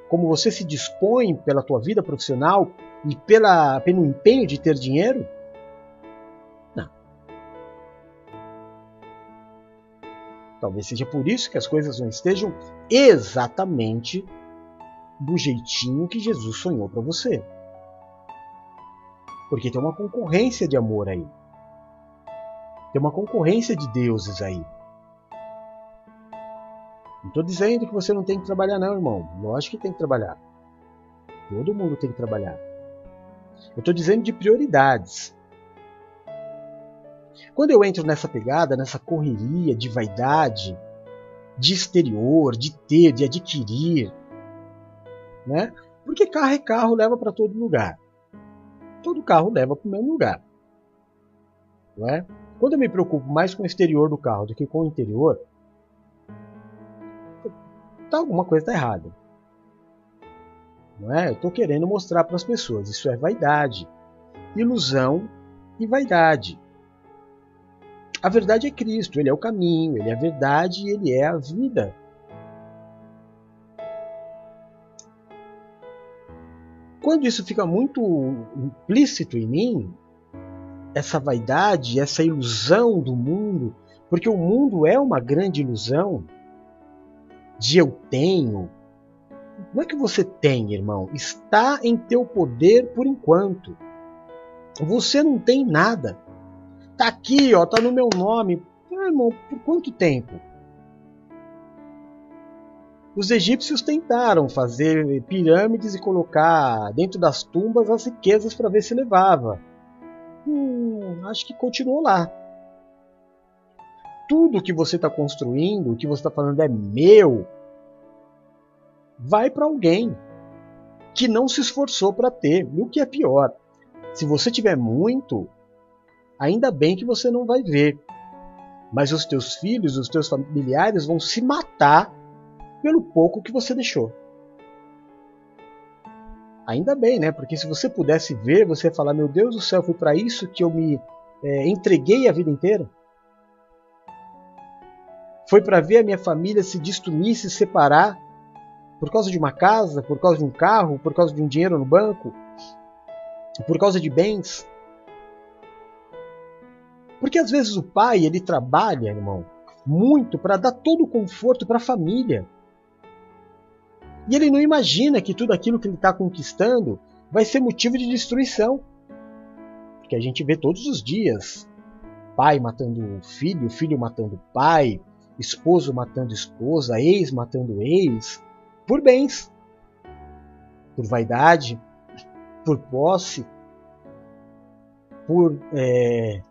como você se dispõe pela tua vida profissional e pela, pelo empenho de ter dinheiro? Não. Talvez seja por isso que as coisas não estejam exatamente do jeitinho que Jesus sonhou para você. Porque tem uma concorrência de amor aí. Tem uma concorrência de deuses aí. Não estou dizendo que você não tem que trabalhar, não, irmão. Lógico que tem que trabalhar. Todo mundo tem que trabalhar. Eu estou dizendo de prioridades. Quando eu entro nessa pegada, nessa correria de vaidade, de exterior, de ter, de adquirir, né? Porque carro é carro, leva para todo lugar. Todo carro leva para o mesmo lugar. Não é? Quando eu me preocupo mais com o exterior do carro do que com o interior, tá, alguma coisa está errada. Não é? Eu estou querendo mostrar para as pessoas. Isso é vaidade, ilusão e vaidade. A verdade é Cristo, Ele é o caminho, Ele é a verdade e Ele é a vida. Quando isso fica muito implícito em mim, essa vaidade, essa ilusão do mundo, porque o mundo é uma grande ilusão, de eu tenho. Não é que você tem, irmão, está em teu poder por enquanto. Você não tem nada. Tá aqui, ó, tá no meu nome. Ah, irmão, por quanto tempo? Os egípcios tentaram fazer pirâmides e colocar dentro das tumbas as riquezas para ver se levava. Hum, acho que continuou lá. Tudo que você está construindo, o que você está falando é meu, vai para alguém que não se esforçou para ter. E o que é pior, se você tiver muito, ainda bem que você não vai ver. Mas os teus filhos, os teus familiares vão se matar pelo pouco que você deixou. Ainda bem, né? Porque se você pudesse ver, você ia falar: Meu Deus do céu, foi para isso que eu me é, entreguei a vida inteira? Foi para ver a minha família se destruir, se separar por causa de uma casa, por causa de um carro, por causa de um dinheiro no banco, por causa de bens. Porque às vezes o pai ele trabalha, irmão, muito para dar todo o conforto para a família. E ele não imagina que tudo aquilo que ele está conquistando vai ser motivo de destruição. Porque a gente vê todos os dias pai matando filho, filho matando pai, esposo matando esposa, ex matando ex, por bens, por vaidade, por posse, por é,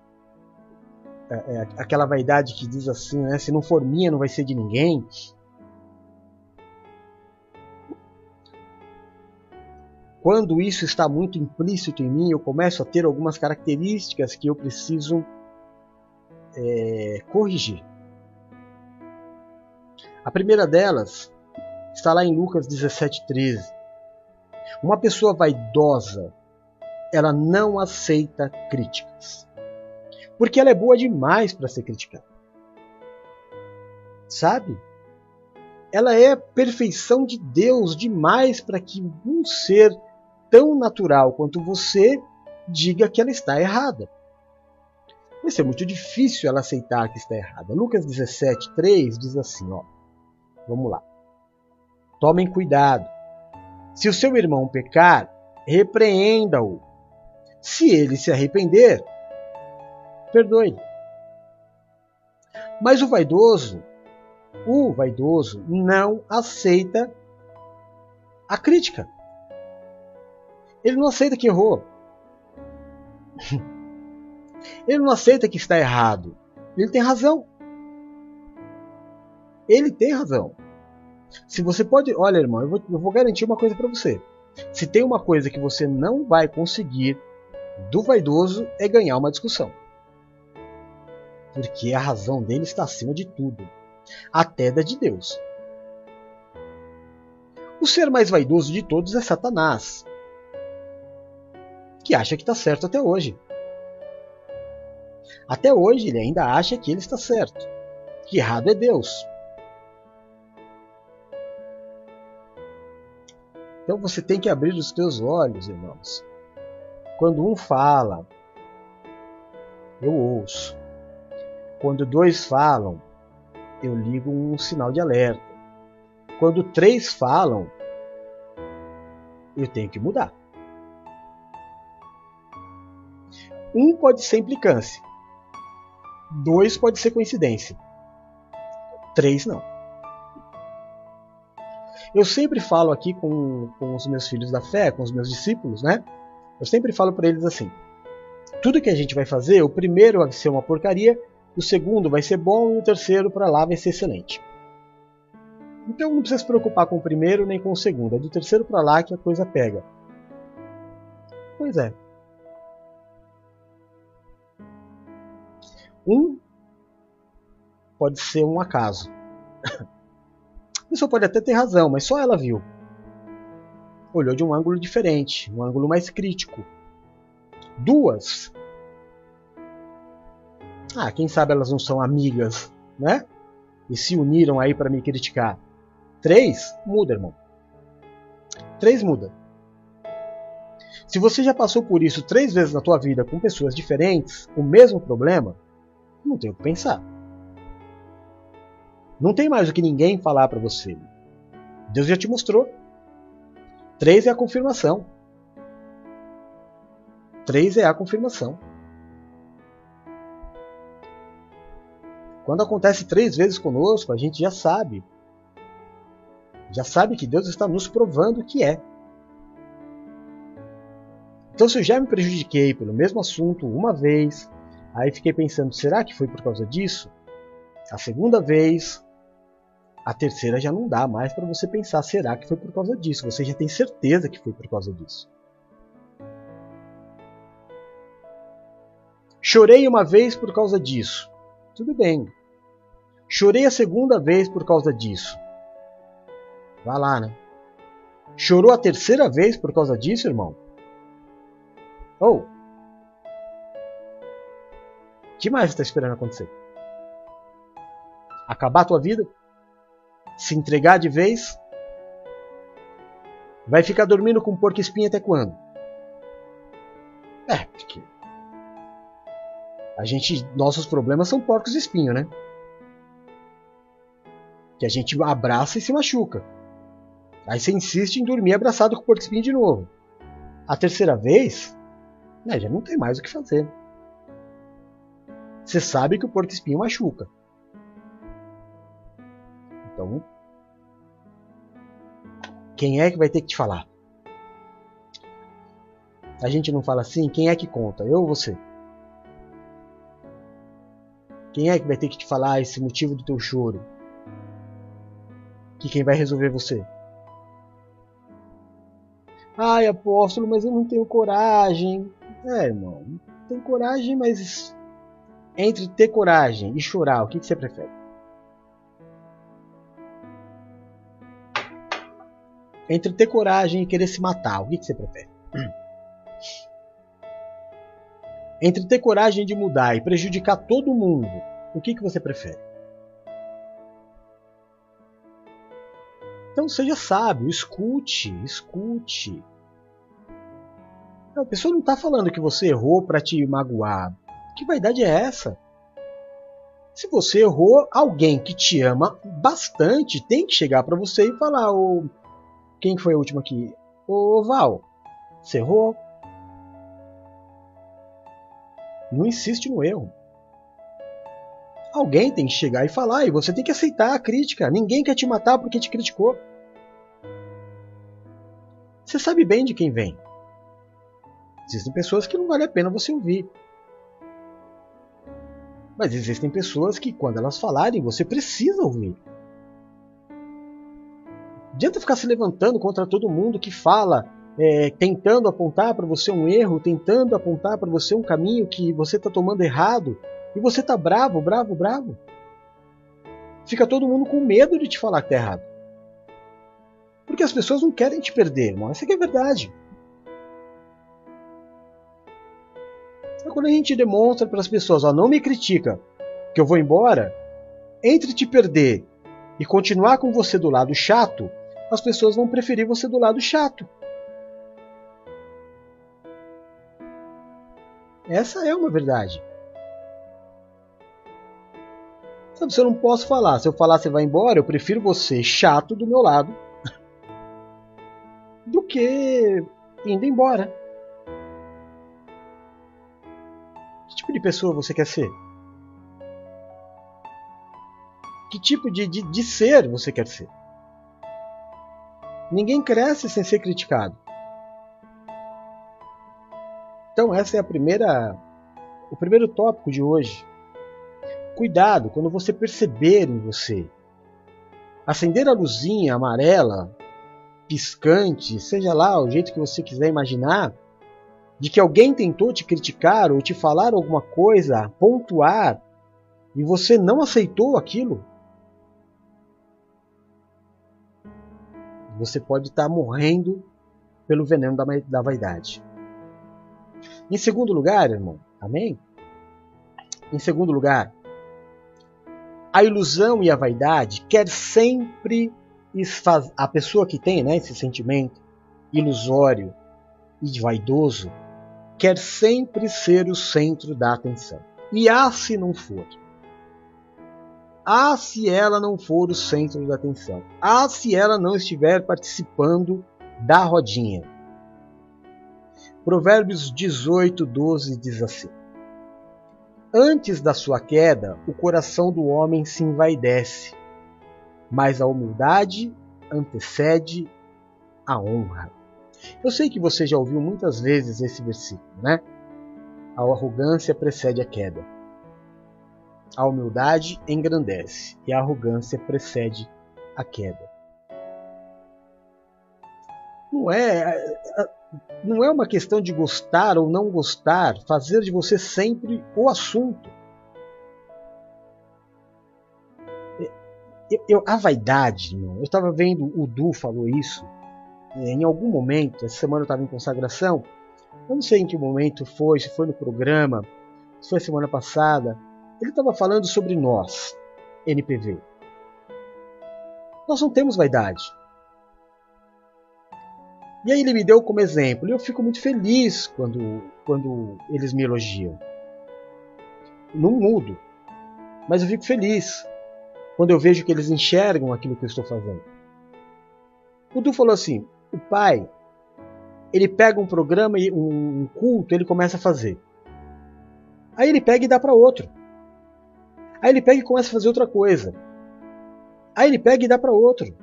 é, é, aquela vaidade que diz assim, né, se não for minha não vai ser de ninguém. Quando isso está muito implícito em mim, eu começo a ter algumas características que eu preciso é, corrigir. A primeira delas Está lá em Lucas 17,13. Uma pessoa vaidosa, ela não aceita críticas. Porque ela é boa demais para ser criticada. Sabe? Ela é a perfeição de Deus demais para que um ser tão natural quanto você diga que ela está errada. Vai ser muito difícil ela aceitar que está errada. Lucas 17,3 diz assim: ó, vamos lá. Tomem cuidado. Se o seu irmão pecar, repreenda-o. Se ele se arrepender, perdoe. Mas o vaidoso, o vaidoso não aceita a crítica. Ele não aceita que errou. Ele não aceita que está errado. Ele tem razão. Ele tem razão. Se você pode. Olha, irmão, eu vou, eu vou garantir uma coisa para você. Se tem uma coisa que você não vai conseguir do vaidoso é ganhar uma discussão. Porque a razão dele está acima de tudo, até da de Deus. O ser mais vaidoso de todos é Satanás, que acha que está certo até hoje. Até hoje ele ainda acha que ele está certo, que errado é Deus. Então você tem que abrir os teus olhos, irmãos. Quando um fala, eu ouço. Quando dois falam, eu ligo um sinal de alerta. Quando três falam, eu tenho que mudar. Um pode ser implicância. Dois pode ser coincidência. Três não. Eu sempre falo aqui com, com os meus filhos da fé, com os meus discípulos, né? Eu sempre falo para eles assim: tudo que a gente vai fazer, o primeiro vai ser uma porcaria, o segundo vai ser bom e o terceiro para lá vai ser excelente. Então não precisa se preocupar com o primeiro nem com o segundo, é do terceiro para lá que a coisa pega. Pois é. Um pode ser um acaso. pessoa pode até ter razão, mas só ela viu. Olhou de um ângulo diferente, um ângulo mais crítico. Duas. Ah, quem sabe elas não são amigas, né? E se uniram aí para me criticar. Três, muda, irmão. Três muda. Se você já passou por isso três vezes na tua vida com pessoas diferentes, o mesmo problema, não tem o que pensar. Não tem mais o que ninguém falar para você. Deus já te mostrou. Três é a confirmação. Três é a confirmação. Quando acontece três vezes conosco, a gente já sabe. Já sabe que Deus está nos provando que é. Então, se eu já me prejudiquei pelo mesmo assunto uma vez, aí fiquei pensando: será que foi por causa disso? A segunda vez, a terceira já não dá mais para você pensar: será que foi por causa disso? Você já tem certeza que foi por causa disso. Chorei uma vez por causa disso. Tudo bem. Chorei a segunda vez por causa disso. Vá lá, né? Chorou a terceira vez por causa disso, irmão? Ou. Oh. O que mais está esperando acontecer? Acabar a tua vida? Se entregar de vez? Vai ficar dormindo com porco espinho até quando? É, porque a gente, nossos problemas são porcos espinho, né? Que a gente abraça e se machuca. Aí você insiste em dormir abraçado com o porco espinho de novo. A terceira vez, né, já não tem mais o que fazer. Você sabe que o porco espinho machuca. Então, quem é que vai ter que te falar? A gente não fala assim, quem é que conta? Eu ou você? Quem é que vai ter que te falar esse motivo do teu choro? Que quem vai resolver você? Ai, apóstolo, mas eu não tenho coragem. É, irmão, tem coragem, mas entre ter coragem e chorar, o que, que você prefere? Entre ter coragem e querer se matar, o que, que você prefere? Entre ter coragem de mudar e prejudicar todo mundo, o que, que você prefere? Então seja sábio, escute, escute. A pessoa não está falando que você errou para te magoar. Que vaidade é essa? Se você errou, alguém que te ama bastante tem que chegar para você e falar: oh, quem foi o último aqui? Ô Val, você errou? Não insiste no erro. Alguém tem que chegar e falar, e você tem que aceitar a crítica. Ninguém quer te matar porque te criticou. Você sabe bem de quem vem. Existem pessoas que não vale a pena você ouvir. Mas existem pessoas que, quando elas falarem, você precisa ouvir. Adianta ficar se levantando contra todo mundo que fala é, tentando apontar para você um erro, tentando apontar para você um caminho que você está tomando errado, e você está bravo, bravo, bravo. Fica todo mundo com medo de te falar que está errado. Porque as pessoas não querem te perder, irmão. Essa é a verdade. Então, quando a gente demonstra para as pessoas, ó, não me critica, que eu vou embora, entre te perder e continuar com você do lado chato, as pessoas vão preferir você do lado chato. Essa é uma verdade. Sabe, se eu não posso falar, se eu falar você vai embora, eu prefiro você chato do meu lado do que indo embora. Que tipo de pessoa você quer ser? Que tipo de, de, de ser você quer ser? Ninguém cresce sem ser criticado. Então essa é a primeira o primeiro tópico de hoje. Cuidado quando você perceber em você acender a luzinha amarela, piscante, seja lá o jeito que você quiser imaginar, de que alguém tentou te criticar ou te falar alguma coisa, pontuar, e você não aceitou aquilo, você pode estar morrendo pelo veneno da, da vaidade. Em segundo lugar, irmão, amém? Em segundo lugar, a ilusão e a vaidade quer sempre a pessoa que tem né, esse sentimento ilusório e vaidoso quer sempre ser o centro da atenção. E ah, se não for? Ah, se ela não for o centro da atenção? Ah, se ela não estiver participando da rodinha? Provérbios 18, 12 diz assim: Antes da sua queda, o coração do homem se envaidece, mas a humildade antecede a honra. Eu sei que você já ouviu muitas vezes esse versículo, né? A arrogância precede a queda. A humildade engrandece e a arrogância precede a queda. Não é, não é uma questão de gostar ou não gostar, fazer de você sempre o assunto. Eu, eu, a vaidade, irmão, eu estava vendo, o Du falou isso, é, em algum momento, essa semana eu estava em consagração, eu não sei em que momento foi, se foi no programa, se foi semana passada, ele estava falando sobre nós, NPV. Nós não temos vaidade. E aí ele me deu como exemplo, e eu fico muito feliz quando, quando eles me elogiam. Não mudo, mas eu fico feliz quando eu vejo que eles enxergam aquilo que eu estou fazendo. O Du falou assim: o pai, ele pega um programa e um culto, ele começa a fazer. Aí ele pega e dá para outro. Aí ele pega e começa a fazer outra coisa. Aí ele pega e dá para outro.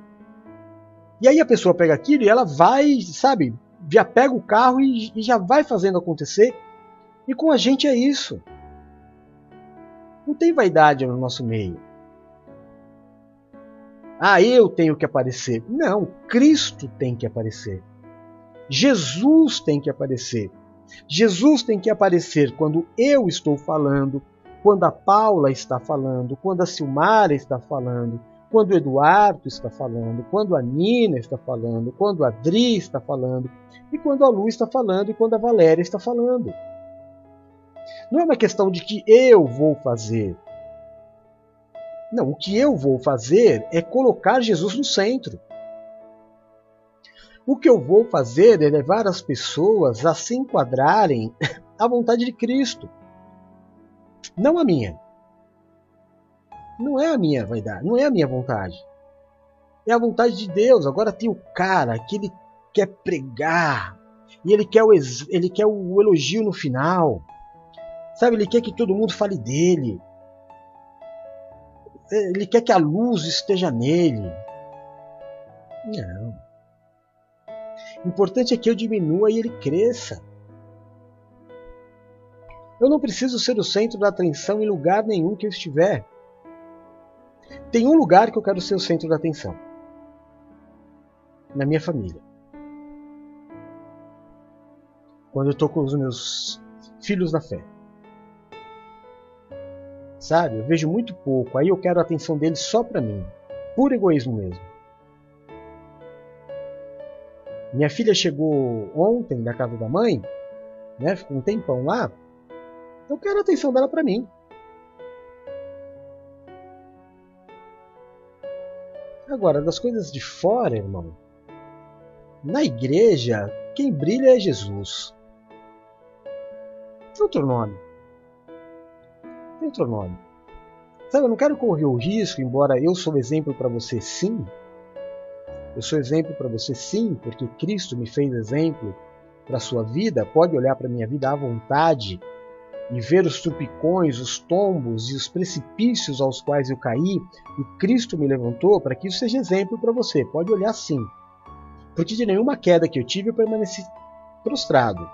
E aí a pessoa pega aquilo e ela vai, sabe, já pega o carro e, e já vai fazendo acontecer. E com a gente é isso. Não tem vaidade no nosso meio. Ah, eu tenho que aparecer. Não, Cristo tem que aparecer. Jesus tem que aparecer. Jesus tem que aparecer quando eu estou falando, quando a Paula está falando, quando a Silmara está falando, quando o Eduardo está falando, quando a Nina está falando, quando a Adri está falando, e quando a Lu está falando, e quando a Valéria está falando. Não é uma questão de que eu vou fazer. Não, o que eu vou fazer é colocar Jesus no centro. O que eu vou fazer é levar as pessoas a se enquadrarem à vontade de Cristo, não a minha. Não é a minha vaidade, não é a minha vontade. É a vontade de Deus. Agora tem o cara que ele quer pregar e ele quer o, ele quer o elogio no final. Sabe, ele quer que todo mundo fale dele. Ele quer que a luz esteja nele. Não. O importante é que eu diminua e ele cresça. Eu não preciso ser o centro da atenção em lugar nenhum que eu estiver. Tem um lugar que eu quero ser o centro da atenção: na minha família. Quando eu estou com os meus filhos na fé. Sabe? Eu vejo muito pouco, aí eu quero a atenção deles só para mim. Puro egoísmo mesmo. Minha filha chegou ontem da casa da mãe, né? Ficou um tempão lá. Eu quero a atenção dela para mim. Agora, das coisas de fora, irmão, na igreja, quem brilha é Jesus. Tem outro nome. Tem outro nome. Sabe, eu não quero correr o risco, embora eu sou exemplo para você sim. Eu sou exemplo para você sim, porque Cristo me fez exemplo para sua vida. Pode olhar para minha vida à vontade e ver os tupicões, os tombos e os precipícios aos quais eu caí, e Cristo me levantou para que isso seja exemplo para você. Pode olhar sim. Porque de nenhuma queda que eu tive eu permaneci prostrado.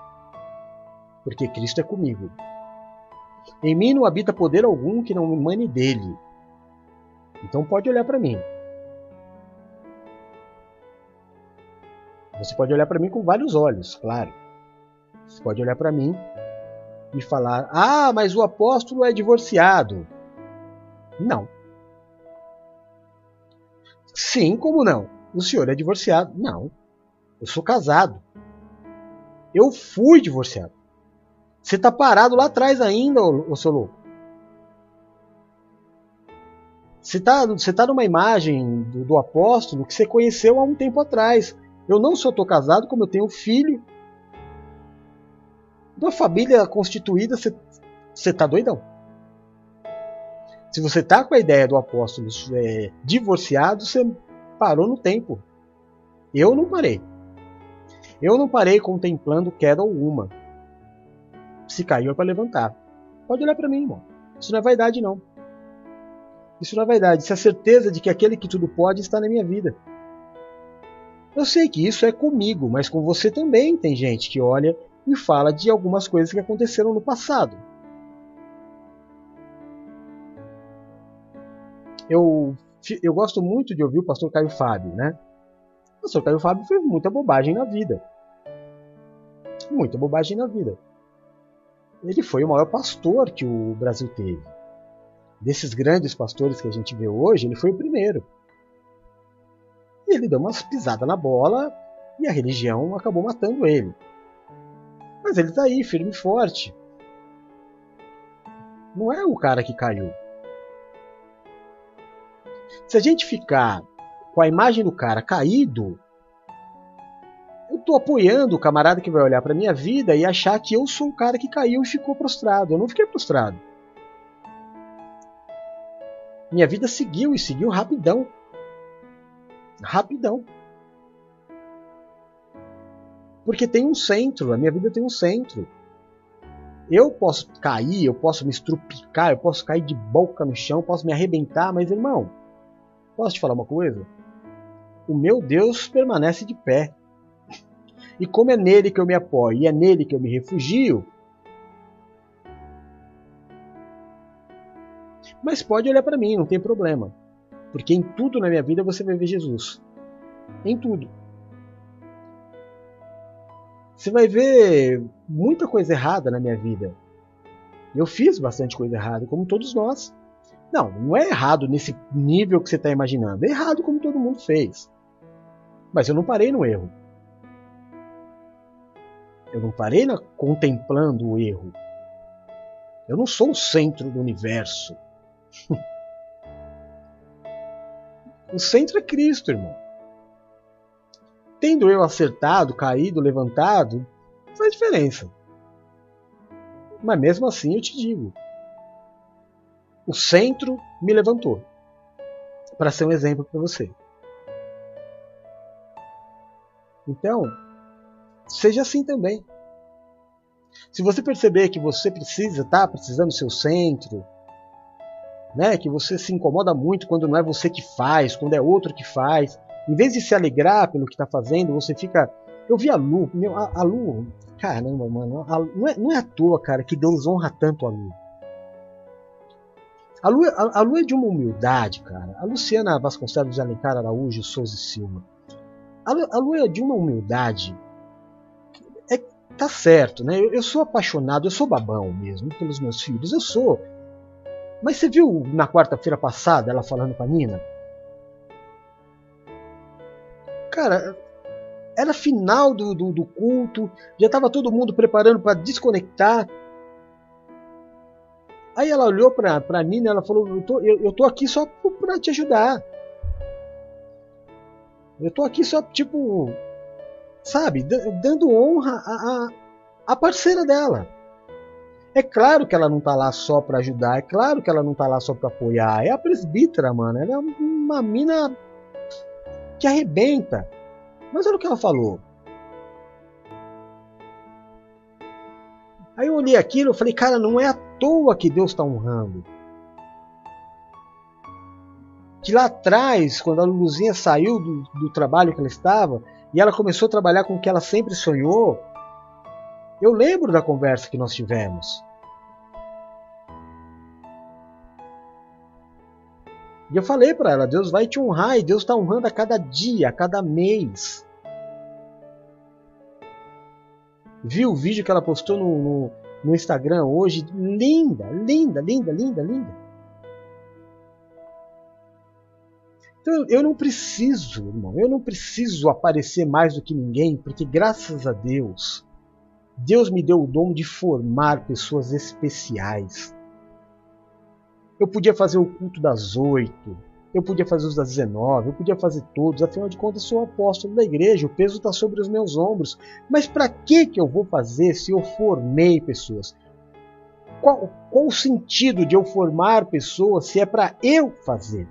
Porque Cristo é comigo. Em mim não habita poder algum que não emane dele. Então pode olhar para mim. Você pode olhar para mim com vários olhos, claro. Você pode olhar para mim e falar: ah, mas o apóstolo é divorciado. Não. Sim, como não? O senhor é divorciado? Não. Eu sou casado. Eu fui divorciado. Você está parado lá atrás ainda, ô, seu louco. Você está você tá numa imagem do, do apóstolo que você conheceu há um tempo atrás. Eu não só estou casado, como eu tenho filho uma família constituída, você tá doidão. Se você tá com a ideia do apóstolo é, divorciado, você parou no tempo. Eu não parei. Eu não parei contemplando queda alguma. Se caiu é para levantar. Pode olhar para mim, irmão. Isso não é vaidade, não. Isso não é vaidade. Isso é a certeza de que aquele que tudo pode está na minha vida. Eu sei que isso é comigo, mas com você também tem gente que olha e fala de algumas coisas que aconteceram no passado. Eu, eu gosto muito de ouvir o pastor Caio Fábio, né? O pastor Caio Fábio fez muita bobagem na vida. Muita bobagem na vida. Ele foi o maior pastor que o Brasil teve. Desses grandes pastores que a gente vê hoje, ele foi o primeiro. E ele deu umas pisadas na bola e a religião acabou matando ele. Mas ele está aí, firme e forte. Não é o cara que caiu. Se a gente ficar com a imagem do cara caído, eu estou apoiando o camarada que vai olhar para minha vida e achar que eu sou o cara que caiu e ficou prostrado. Eu não fiquei prostrado. Minha vida seguiu e seguiu rapidão. Rapidão. Porque tem um centro, a minha vida tem um centro. Eu posso cair, eu posso me estrupicar, eu posso cair de boca no chão, posso me arrebentar, mas irmão, posso te falar uma coisa? O meu Deus permanece de pé. E como é nele que eu me apoio e é nele que eu me refugio, mas pode olhar para mim, não tem problema. Porque em tudo na minha vida você vai ver Jesus. Em tudo. Você vai ver muita coisa errada na minha vida. Eu fiz bastante coisa errada, como todos nós. Não, não é errado nesse nível que você está imaginando. É errado como todo mundo fez. Mas eu não parei no erro. Eu não parei na, contemplando o erro. Eu não sou o centro do universo. o centro é Cristo, irmão. Tendo eu acertado, caído, levantado, faz diferença. Mas mesmo assim eu te digo: o centro me levantou para ser um exemplo para você. Então, seja assim também. Se você perceber que você precisa, tá precisando do seu centro, né, que você se incomoda muito quando não é você que faz, quando é outro que faz, em vez de se alegrar pelo que está fazendo, você fica. Eu vi a Lu, meu, a, a Lu, caramba, mano, a, não, é, não é à toa, cara, que Deus honra tanto a Lu. A Lu, a, a Lu é de uma humildade, cara. A Luciana Vasconcelos de Alencar Araújo Souza e Silva. A Lu, a Lu é de uma humildade. É, tá certo, né? Eu, eu sou apaixonado, eu sou babão mesmo pelos meus filhos, eu sou. Mas você viu na quarta-feira passada ela falando com a Nina? Cara, era final do, do, do culto, já estava todo mundo preparando para desconectar. Aí ela olhou para a Nina ela falou: eu tô, eu, eu tô aqui só para te ajudar. Eu tô aqui só, tipo, sabe, dando honra à, à parceira dela. É claro que ela não tá lá só para ajudar, é claro que ela não tá lá só para apoiar. É a presbítera, mano. Ela é uma mina que arrebenta. Mas olha o que ela falou. Aí eu olhei aquilo e falei, cara, não é à toa que Deus está honrando. Que lá atrás, quando a Luluzinha saiu do, do trabalho que ela estava, e ela começou a trabalhar com o que ela sempre sonhou, eu lembro da conversa que nós tivemos. E eu falei para ela: Deus vai te honrar e Deus está honrando a cada dia, a cada mês. Viu o vídeo que ela postou no, no, no Instagram hoje? Linda, linda, linda, linda, linda. Então eu não preciso, irmão, eu não preciso aparecer mais do que ninguém, porque graças a Deus, Deus me deu o dom de formar pessoas especiais. Eu podia fazer o culto das oito, eu podia fazer os das 19, eu podia fazer todos, afinal de contas sou apóstolo da igreja, o peso está sobre os meus ombros. Mas para que, que eu vou fazer se eu formei pessoas? Qual, qual o sentido de eu formar pessoas se é para eu fazer?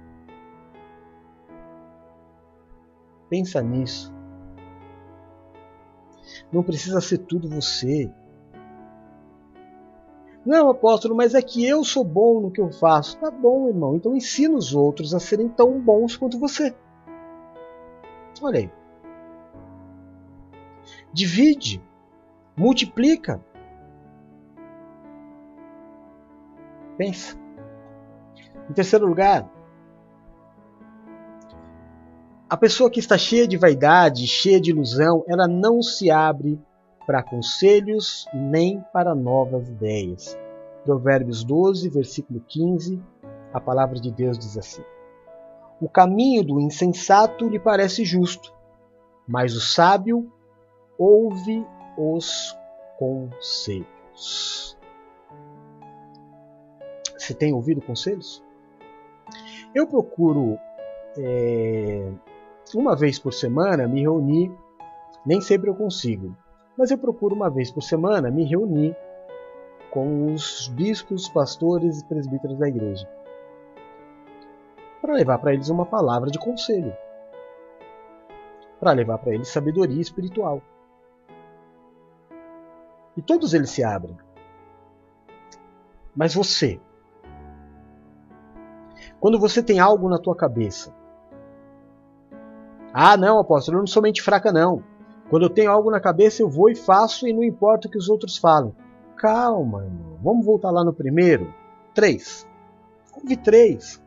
Pensa nisso. Não precisa ser tudo você. Não, apóstolo, mas é que eu sou bom no que eu faço. Tá bom, irmão. Então ensina os outros a serem tão bons quanto você. Olha aí. divide, multiplica. Pensa. Em terceiro lugar, a pessoa que está cheia de vaidade, cheia de ilusão, ela não se abre para conselhos nem para novas ideias. Provérbios 12, versículo 15, a palavra de Deus diz assim: O caminho do insensato lhe parece justo, mas o sábio ouve os conselhos. Você tem ouvido conselhos? Eu procuro é, uma vez por semana me reunir, nem sempre eu consigo, mas eu procuro uma vez por semana me reunir com os bispos, pastores e presbíteros da igreja para levar para eles uma palavra de conselho, para levar para eles sabedoria espiritual. E todos eles se abrem. Mas você, quando você tem algo na tua cabeça ah, não, apóstolo, eu não sou mente fraca, não. Quando eu tenho algo na cabeça, eu vou e faço e não importa o que os outros falam. Calma, irmão. Vamos voltar lá no primeiro. Três. Houve três.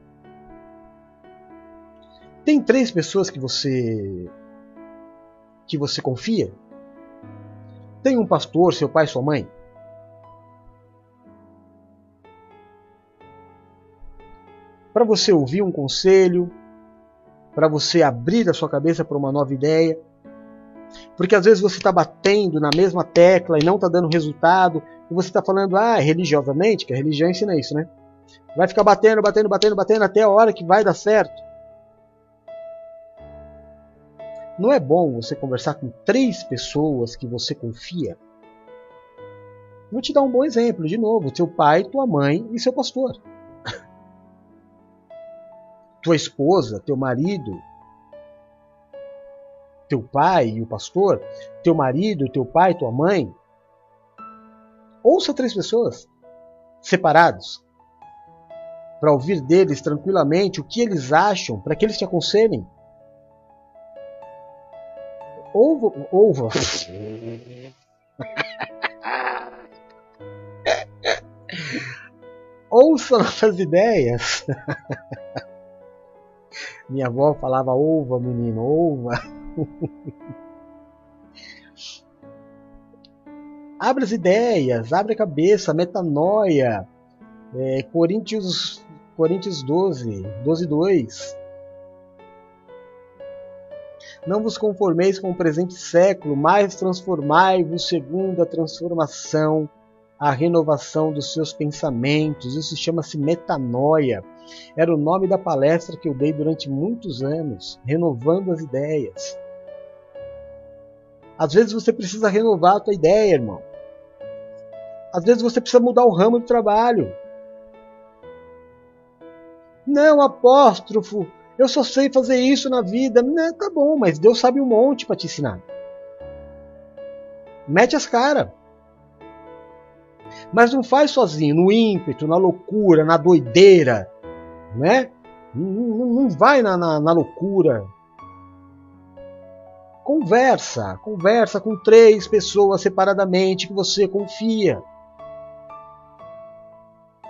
Tem três pessoas que você que você confia? Tem um pastor, seu pai, sua mãe? Para você ouvir um conselho, para você abrir a sua cabeça para uma nova ideia. Porque às vezes você está batendo na mesma tecla e não está dando resultado, e você está falando, ah, religiosamente, que a religião ensina isso, né? Vai ficar batendo, batendo, batendo, batendo até a hora que vai dar certo. Não é bom você conversar com três pessoas que você confia? Vou te dar um bom exemplo, de novo: seu pai, tua mãe e seu pastor tua esposa, teu marido, teu pai e o pastor, teu marido, teu pai, tua mãe. Ouça três pessoas separados para ouvir deles tranquilamente o que eles acham, para que eles te aconselhem. Ouva, ouva. Ouça nossas ideias. Minha avó falava ova, menino, ova. abre as ideias, abre a cabeça, metanoia. É, Coríntios, Coríntios 12, 12, 2. Não vos conformeis com o presente século, mas transformai-vos segundo a transformação, a renovação dos seus pensamentos. Isso chama-se metanoia. Era o nome da palestra que eu dei durante muitos anos, renovando as ideias. Às vezes você precisa renovar a tua ideia, irmão. Às vezes você precisa mudar o ramo de trabalho. Não, apóstrofo, eu só sei fazer isso na vida. Não, tá bom, mas Deus sabe um monte para te ensinar. Mete as caras. Mas não faz sozinho, no ímpeto, na loucura, na doideira né? Não, não vai na, na, na loucura. Conversa, conversa com três pessoas separadamente que você confia.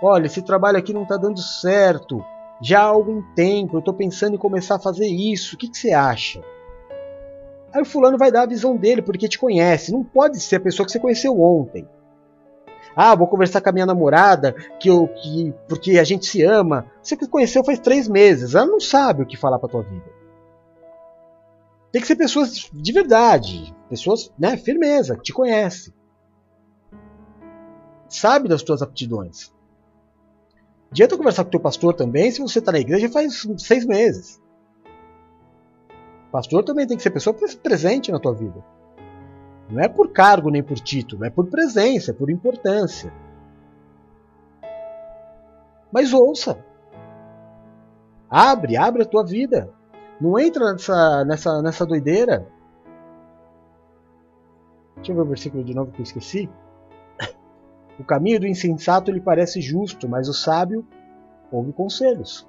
Olha, esse trabalho aqui não está dando certo. Já há algum tempo eu estou pensando em começar a fazer isso. O que, que você acha? Aí o fulano vai dar a visão dele, porque te conhece. Não pode ser a pessoa que você conheceu ontem. Ah, vou conversar com a minha namorada, que eu, que, porque a gente se ama. Você que conheceu faz três meses, ela não sabe o que falar para tua vida. Tem que ser pessoas de verdade, pessoas, né, firmeza, que te conhece. Sabe das tuas aptidões. Adianta conversar com teu pastor também se você está na igreja faz seis meses. Pastor também tem que ser pessoa presente na tua vida. Não é por cargo nem por título, é por presença, é por importância. Mas ouça. Abre, abre a tua vida. Não entra nessa, nessa, nessa doideira. Deixa eu ver o versículo de novo que eu esqueci. O caminho do insensato lhe parece justo, mas o sábio ouve conselhos.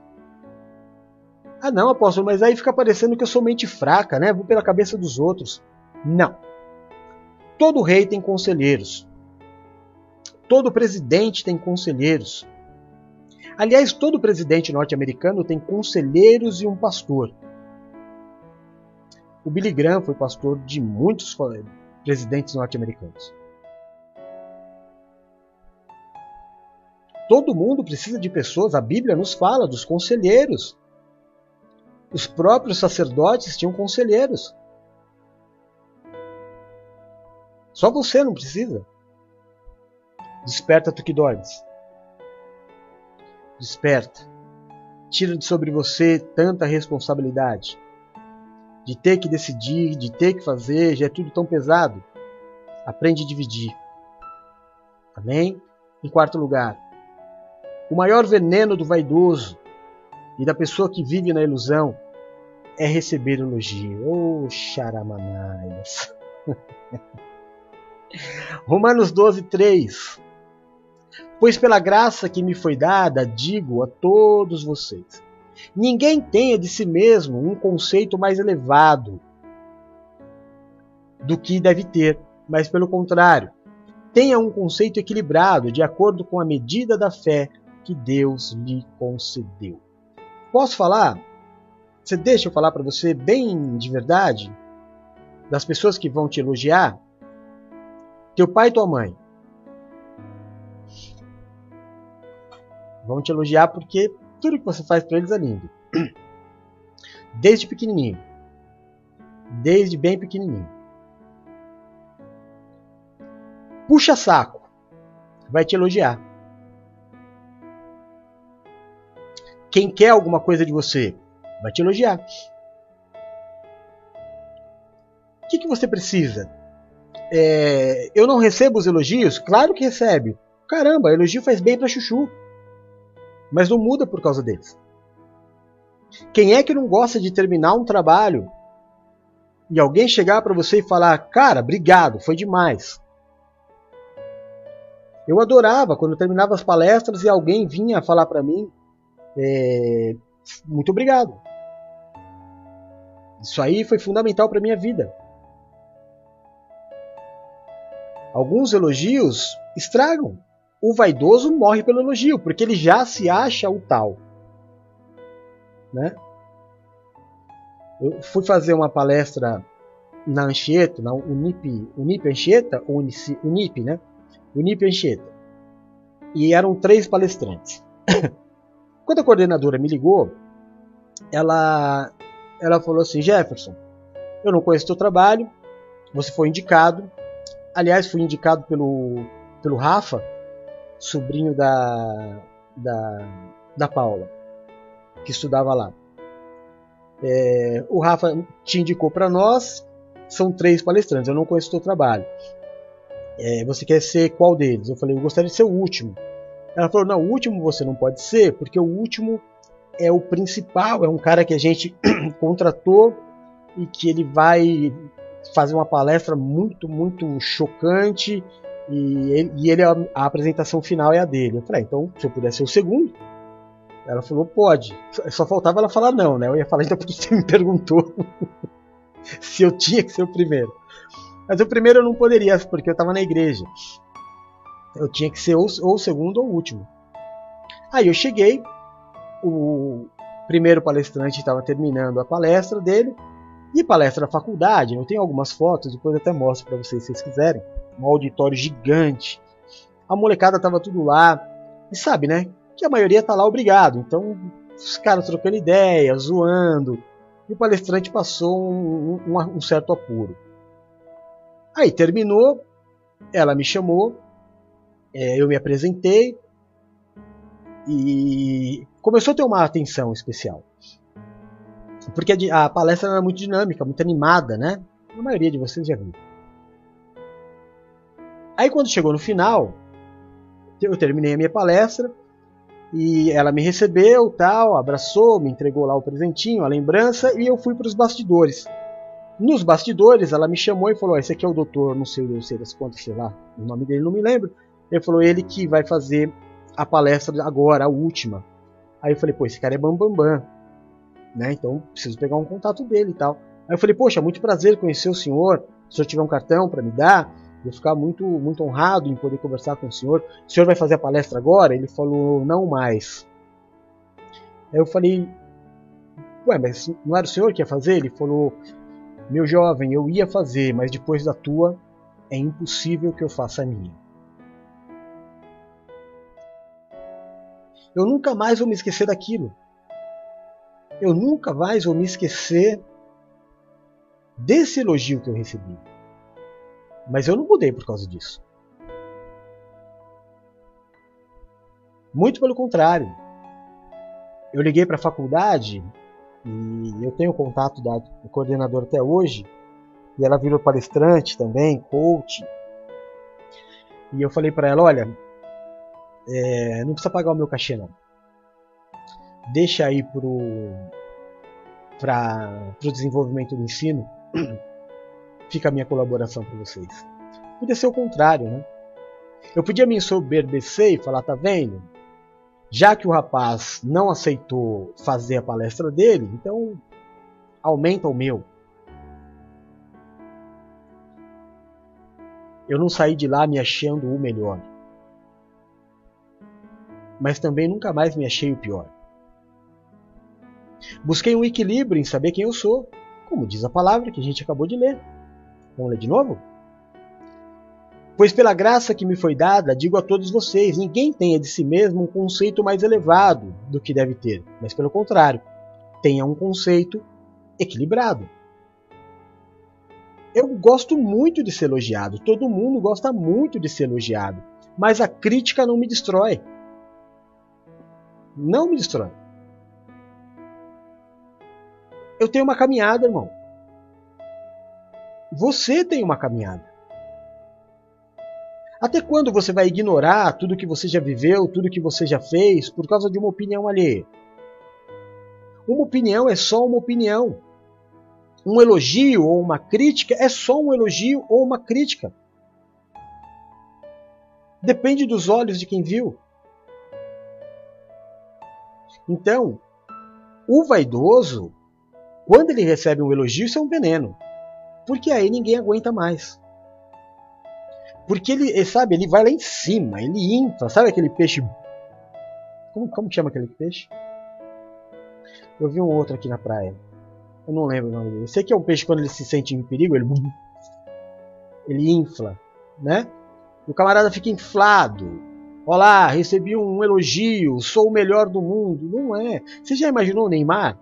Ah, não, apóstolo, mas aí fica parecendo que eu sou mente fraca, né? Vou pela cabeça dos outros. Não. Todo rei tem conselheiros. Todo presidente tem conselheiros. Aliás, todo presidente norte-americano tem conselheiros e um pastor. O Billy Graham foi pastor de muitos presidentes norte-americanos. Todo mundo precisa de pessoas, a Bíblia nos fala dos conselheiros. Os próprios sacerdotes tinham conselheiros. Só você não precisa. Desperta tu que dormes. Desperta. Tira de sobre você tanta responsabilidade. De ter que decidir, de ter que fazer, já é tudo tão pesado. Aprende a dividir. Amém? Em quarto lugar, o maior veneno do vaidoso e da pessoa que vive na ilusão é receber elogio. Oh, charamanaias. Romanos 12, 3. Pois pela graça que me foi dada, digo a todos vocês: ninguém tenha de si mesmo um conceito mais elevado do que deve ter, mas pelo contrário, tenha um conceito equilibrado, de acordo com a medida da fé que Deus lhe concedeu. Posso falar? Você deixa eu falar para você bem de verdade? Das pessoas que vão te elogiar? Teu pai e tua mãe. Vão te elogiar porque tudo que você faz para eles é lindo. Desde pequenininho. Desde bem pequenininho. Puxa saco. Vai te elogiar. Quem quer alguma coisa de você vai te elogiar. O que, que você precisa? É, eu não recebo os elogios? Claro que recebe. Caramba, elogio faz bem para chuchu. Mas não muda por causa deles. Quem é que não gosta de terminar um trabalho e alguém chegar para você e falar: Cara, obrigado, foi demais. Eu adorava quando eu terminava as palestras e alguém vinha falar para mim: é, muito obrigado. Isso aí foi fundamental para minha vida. Alguns elogios estragam. O vaidoso morre pelo elogio, porque ele já se acha o tal. Né? Eu fui fazer uma palestra na Anchieta, na Unip, Unip Anchieta, ou Unip, né? Unip Anchieta. E eram três palestrantes. Quando a coordenadora me ligou, ela, ela falou assim: Jefferson, eu não conheço teu trabalho, você foi indicado. Aliás, fui indicado pelo, pelo Rafa, sobrinho da, da, da Paula, que estudava lá. É, o Rafa te indicou para nós, são três palestrantes, eu não conheço o teu trabalho. É, você quer ser qual deles? Eu falei, eu gostaria de ser o último. Ela falou: não, o último você não pode ser, porque o último é o principal, é um cara que a gente contratou e que ele vai fazer uma palestra muito, muito chocante e ele, e ele a, a, apresentação final é a dele. Eu falei: ah, então, se eu puder ser o segundo. Ela falou: pode. Só faltava ela falar não, né? Eu ia falar: então, porque você me perguntou se eu tinha que ser o primeiro. Mas o primeiro eu não poderia, porque eu estava na igreja eu tinha que ser ou, ou o segundo ou o último. Aí eu cheguei, o primeiro palestrante estava terminando a palestra dele, e palestra da faculdade, eu tenho algumas fotos, depois até mostro para vocês se vocês quiserem. Um auditório gigante. A molecada estava tudo lá. E sabe, né? Que a maioria tá lá obrigado. Então, os caras trocando ideia, zoando. E o palestrante passou um, um, um certo apuro. Aí terminou, ela me chamou é, eu me apresentei e começou a ter uma atenção especial. Porque a, a palestra era muito dinâmica, muito animada, né? A maioria de vocês já viu. Aí quando chegou no final, eu terminei a minha palestra e ela me recebeu, tal, abraçou, me entregou lá o presentinho, a lembrança e eu fui para os bastidores. Nos bastidores, ela me chamou e falou: "Esse aqui é o doutor, não sei, não sei das quantas, sei lá, o nome dele não me lembro. Ele falou, ele que vai fazer a palestra agora, a última. Aí eu falei, pô, esse cara é bambambam. Bam, bam. Né? Então preciso pegar um contato dele e tal. Aí eu falei, poxa, muito prazer conhecer o senhor. Se eu tiver um cartão para me dar, Vou ficar muito, muito honrado em poder conversar com o senhor. O senhor vai fazer a palestra agora? Ele falou, não mais. Aí eu falei, ué, mas não era o senhor que ia fazer? Ele falou, meu jovem, eu ia fazer, mas depois da tua é impossível que eu faça a minha. Eu nunca mais vou me esquecer daquilo. Eu nunca mais vou me esquecer desse elogio que eu recebi. Mas eu não mudei por causa disso. Muito pelo contrário. Eu liguei para a faculdade e eu tenho contato da coordenadora até hoje. E ela virou palestrante também, coach. E eu falei para ela: olha, é, não precisa pagar o meu cachê não. Deixa aí para o desenvolvimento do ensino fica a minha colaboração para vocês. Podia ser o contrário, né? Eu podia me ensoberbecer e falar, tá vendo? Já que o rapaz não aceitou fazer a palestra dele, então aumenta o meu. Eu não saí de lá me achando o melhor. Mas também nunca mais me achei o pior. Busquei um equilíbrio em saber quem eu sou, como diz a palavra que a gente acabou de ler. Vamos ler de novo? Pois pela graça que me foi dada, digo a todos vocês: ninguém tenha de si mesmo um conceito mais elevado do que deve ter, mas pelo contrário, tenha um conceito equilibrado. Eu gosto muito de ser elogiado, todo mundo gosta muito de ser elogiado, mas a crítica não me destrói. Não me destrói. Eu tenho uma caminhada, irmão. Você tem uma caminhada. Até quando você vai ignorar tudo que você já viveu, tudo que você já fez, por causa de uma opinião alheia? Uma opinião é só uma opinião. Um elogio ou uma crítica é só um elogio ou uma crítica. Depende dos olhos de quem viu. Então, o vaidoso, quando ele recebe um elogio, isso é um veneno porque aí ninguém aguenta mais. Porque ele, sabe, ele vai lá em cima, ele infla, sabe aquele peixe. Como, como chama aquele peixe? Eu vi um outro aqui na praia. Eu não lembro o nome dele. Eu sei que é um peixe quando ele se sente em perigo, ele. Ele infla, né? O camarada fica inflado. Olá, recebi um elogio, sou o melhor do mundo. Não é. Você já imaginou o Neymar?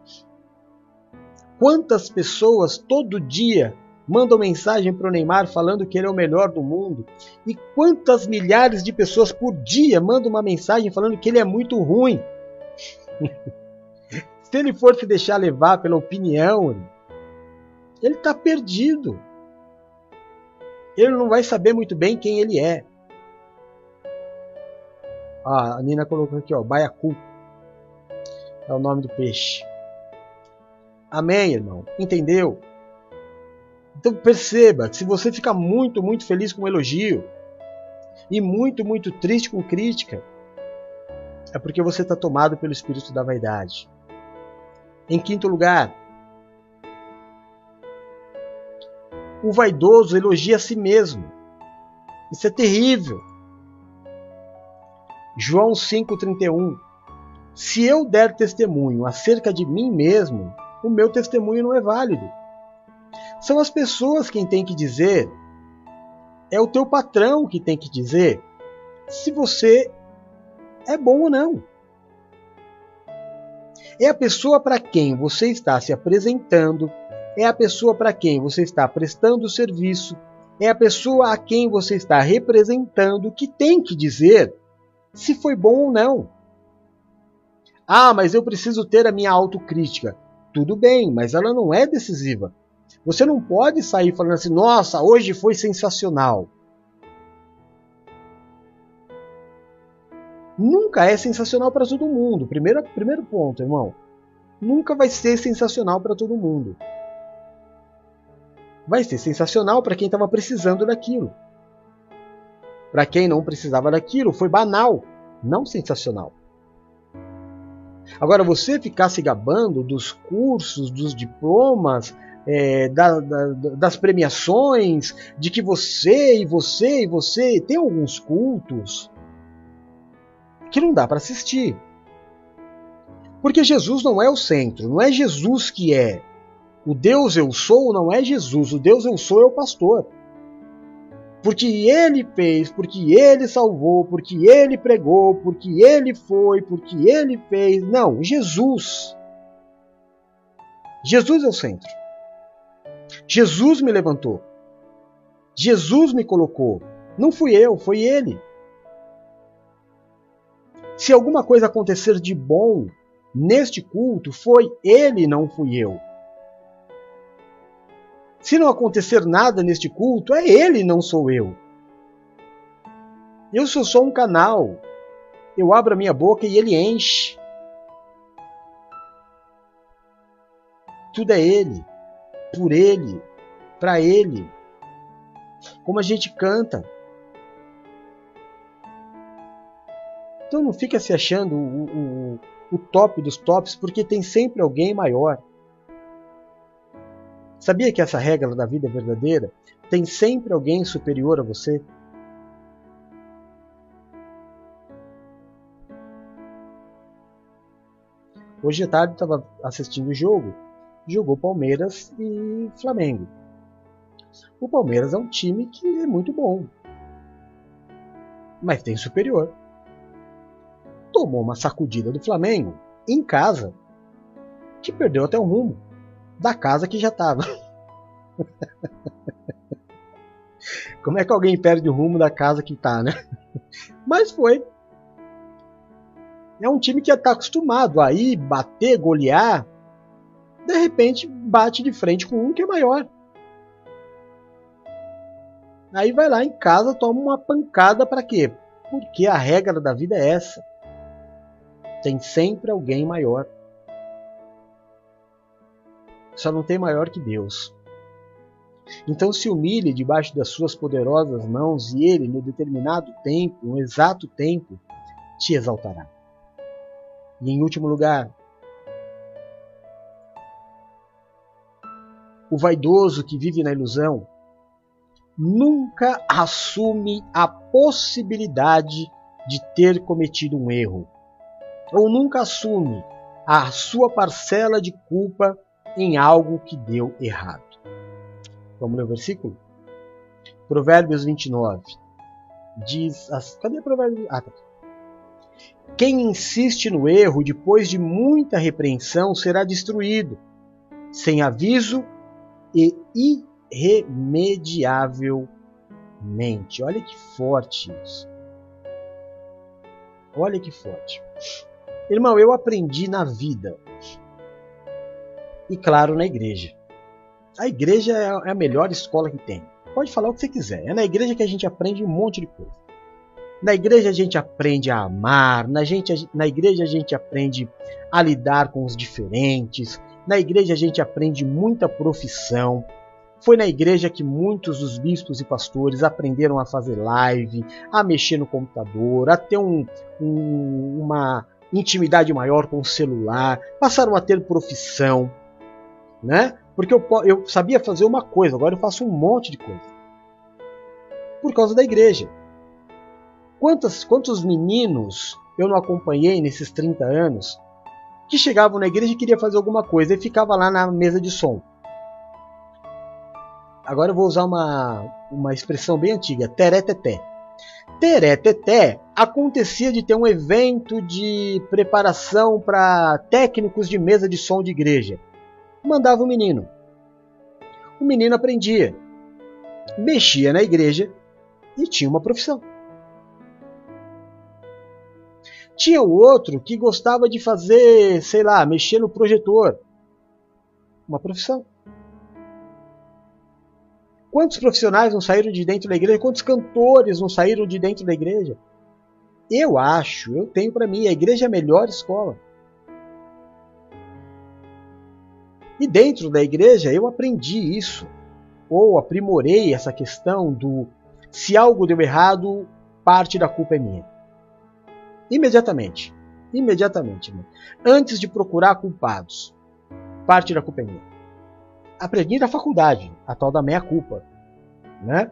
Quantas pessoas todo dia mandam mensagem para o Neymar falando que ele é o melhor do mundo. E quantas milhares de pessoas por dia mandam uma mensagem falando que ele é muito ruim. se ele for se deixar levar pela opinião, ele está perdido. Ele não vai saber muito bem quem ele é. Ah, a Nina colocou aqui, ó, baiacu. É o nome do peixe. Amém, irmão? Entendeu? Então perceba, se você fica muito, muito feliz com um elogio e muito, muito triste com crítica, é porque você está tomado pelo espírito da vaidade. Em quinto lugar, o vaidoso elogia a si mesmo. Isso é terrível. João 5,31 Se eu der testemunho acerca de mim mesmo, o meu testemunho não é válido. São as pessoas quem tem que dizer. É o teu patrão que tem que dizer se você é bom ou não. É a pessoa para quem você está se apresentando, é a pessoa para quem você está prestando serviço, é a pessoa a quem você está representando que tem que dizer se foi bom ou não. Ah, mas eu preciso ter a minha autocrítica. Tudo bem, mas ela não é decisiva. Você não pode sair falando assim, nossa, hoje foi sensacional. Nunca é sensacional para todo mundo. Primeiro, primeiro ponto, irmão. Nunca vai ser sensacional para todo mundo. Vai ser sensacional para quem estava precisando daquilo. Para quem não precisava daquilo, foi banal, não sensacional. Agora, você ficar se gabando dos cursos, dos diplomas, é, da, da, das premiações, de que você e você e você tem alguns cultos que não dá para assistir. Porque Jesus não é o centro, não é Jesus que é. O Deus eu sou não é Jesus, o Deus eu sou é o pastor. Porque ele fez, porque ele salvou, porque ele pregou, porque ele foi, porque ele fez. Não, Jesus. Jesus é o centro. Jesus me levantou. Jesus me colocou. Não fui eu, foi ele. Se alguma coisa acontecer de bom neste culto, foi ele, não fui eu. Se não acontecer nada neste culto, é ele, não sou eu. Eu sou só um canal. Eu abro a minha boca e ele enche. Tudo é ele, por ele, para ele. Como a gente canta. Então não fica se achando o, o, o top dos tops, porque tem sempre alguém maior. Sabia que essa regra da vida é verdadeira? Tem sempre alguém superior a você. Hoje à tarde estava assistindo o jogo, jogou Palmeiras e Flamengo. O Palmeiras é um time que é muito bom, mas tem superior. Tomou uma sacudida do Flamengo em casa, que perdeu até o rumo da casa que já estava. Como é que alguém perde o rumo da casa que está, né? Mas foi. É um time que está acostumado a ir, bater, golear. De repente bate de frente com um que é maior. Aí vai lá em casa, toma uma pancada para quê? Porque a regra da vida é essa. Tem sempre alguém maior. Só não tem maior que Deus. Então se humilhe debaixo das suas poderosas mãos e ele, no determinado tempo, no exato tempo, te exaltará. E em último lugar, o vaidoso que vive na ilusão nunca assume a possibilidade de ter cometido um erro, ou nunca assume a sua parcela de culpa em algo que deu errado. Vamos ler o versículo? Provérbios 29. Diz. As... Cadê Provérbios? Ah, tá. Quem insiste no erro depois de muita repreensão será destruído, sem aviso e irremediavelmente. Olha que forte isso. Olha que forte. Irmão, eu aprendi na vida e, claro, na igreja. A igreja é a melhor escola que tem. Pode falar o que você quiser. É na igreja que a gente aprende um monte de coisa. Na igreja a gente aprende a amar, na, gente, na igreja a gente aprende a lidar com os diferentes, na igreja a gente aprende muita profissão. Foi na igreja que muitos dos bispos e pastores aprenderam a fazer live, a mexer no computador, a ter um, um, uma intimidade maior com o celular, passaram a ter profissão né? Porque eu, eu sabia fazer uma coisa, agora eu faço um monte de coisa. Por causa da igreja. Quantos, quantos meninos eu não acompanhei nesses 30 anos que chegavam na igreja e queria fazer alguma coisa e ficava lá na mesa de som. Agora eu vou usar uma, uma expressão bem antiga, tereteté. Tereteté acontecia de ter um evento de preparação para técnicos de mesa de som de igreja mandava o menino. O menino aprendia, mexia na igreja e tinha uma profissão. Tinha o outro que gostava de fazer, sei lá, mexer no projetor. Uma profissão. Quantos profissionais não saíram de dentro da igreja? Quantos cantores não saíram de dentro da igreja? Eu acho, eu tenho para mim, a igreja é a melhor escola. E dentro da igreja eu aprendi isso, ou aprimorei essa questão do se algo deu errado, parte da culpa é minha. Imediatamente. Imediatamente. Antes de procurar culpados, parte da culpa é minha. aprendi na faculdade, a tal da meia culpa, né?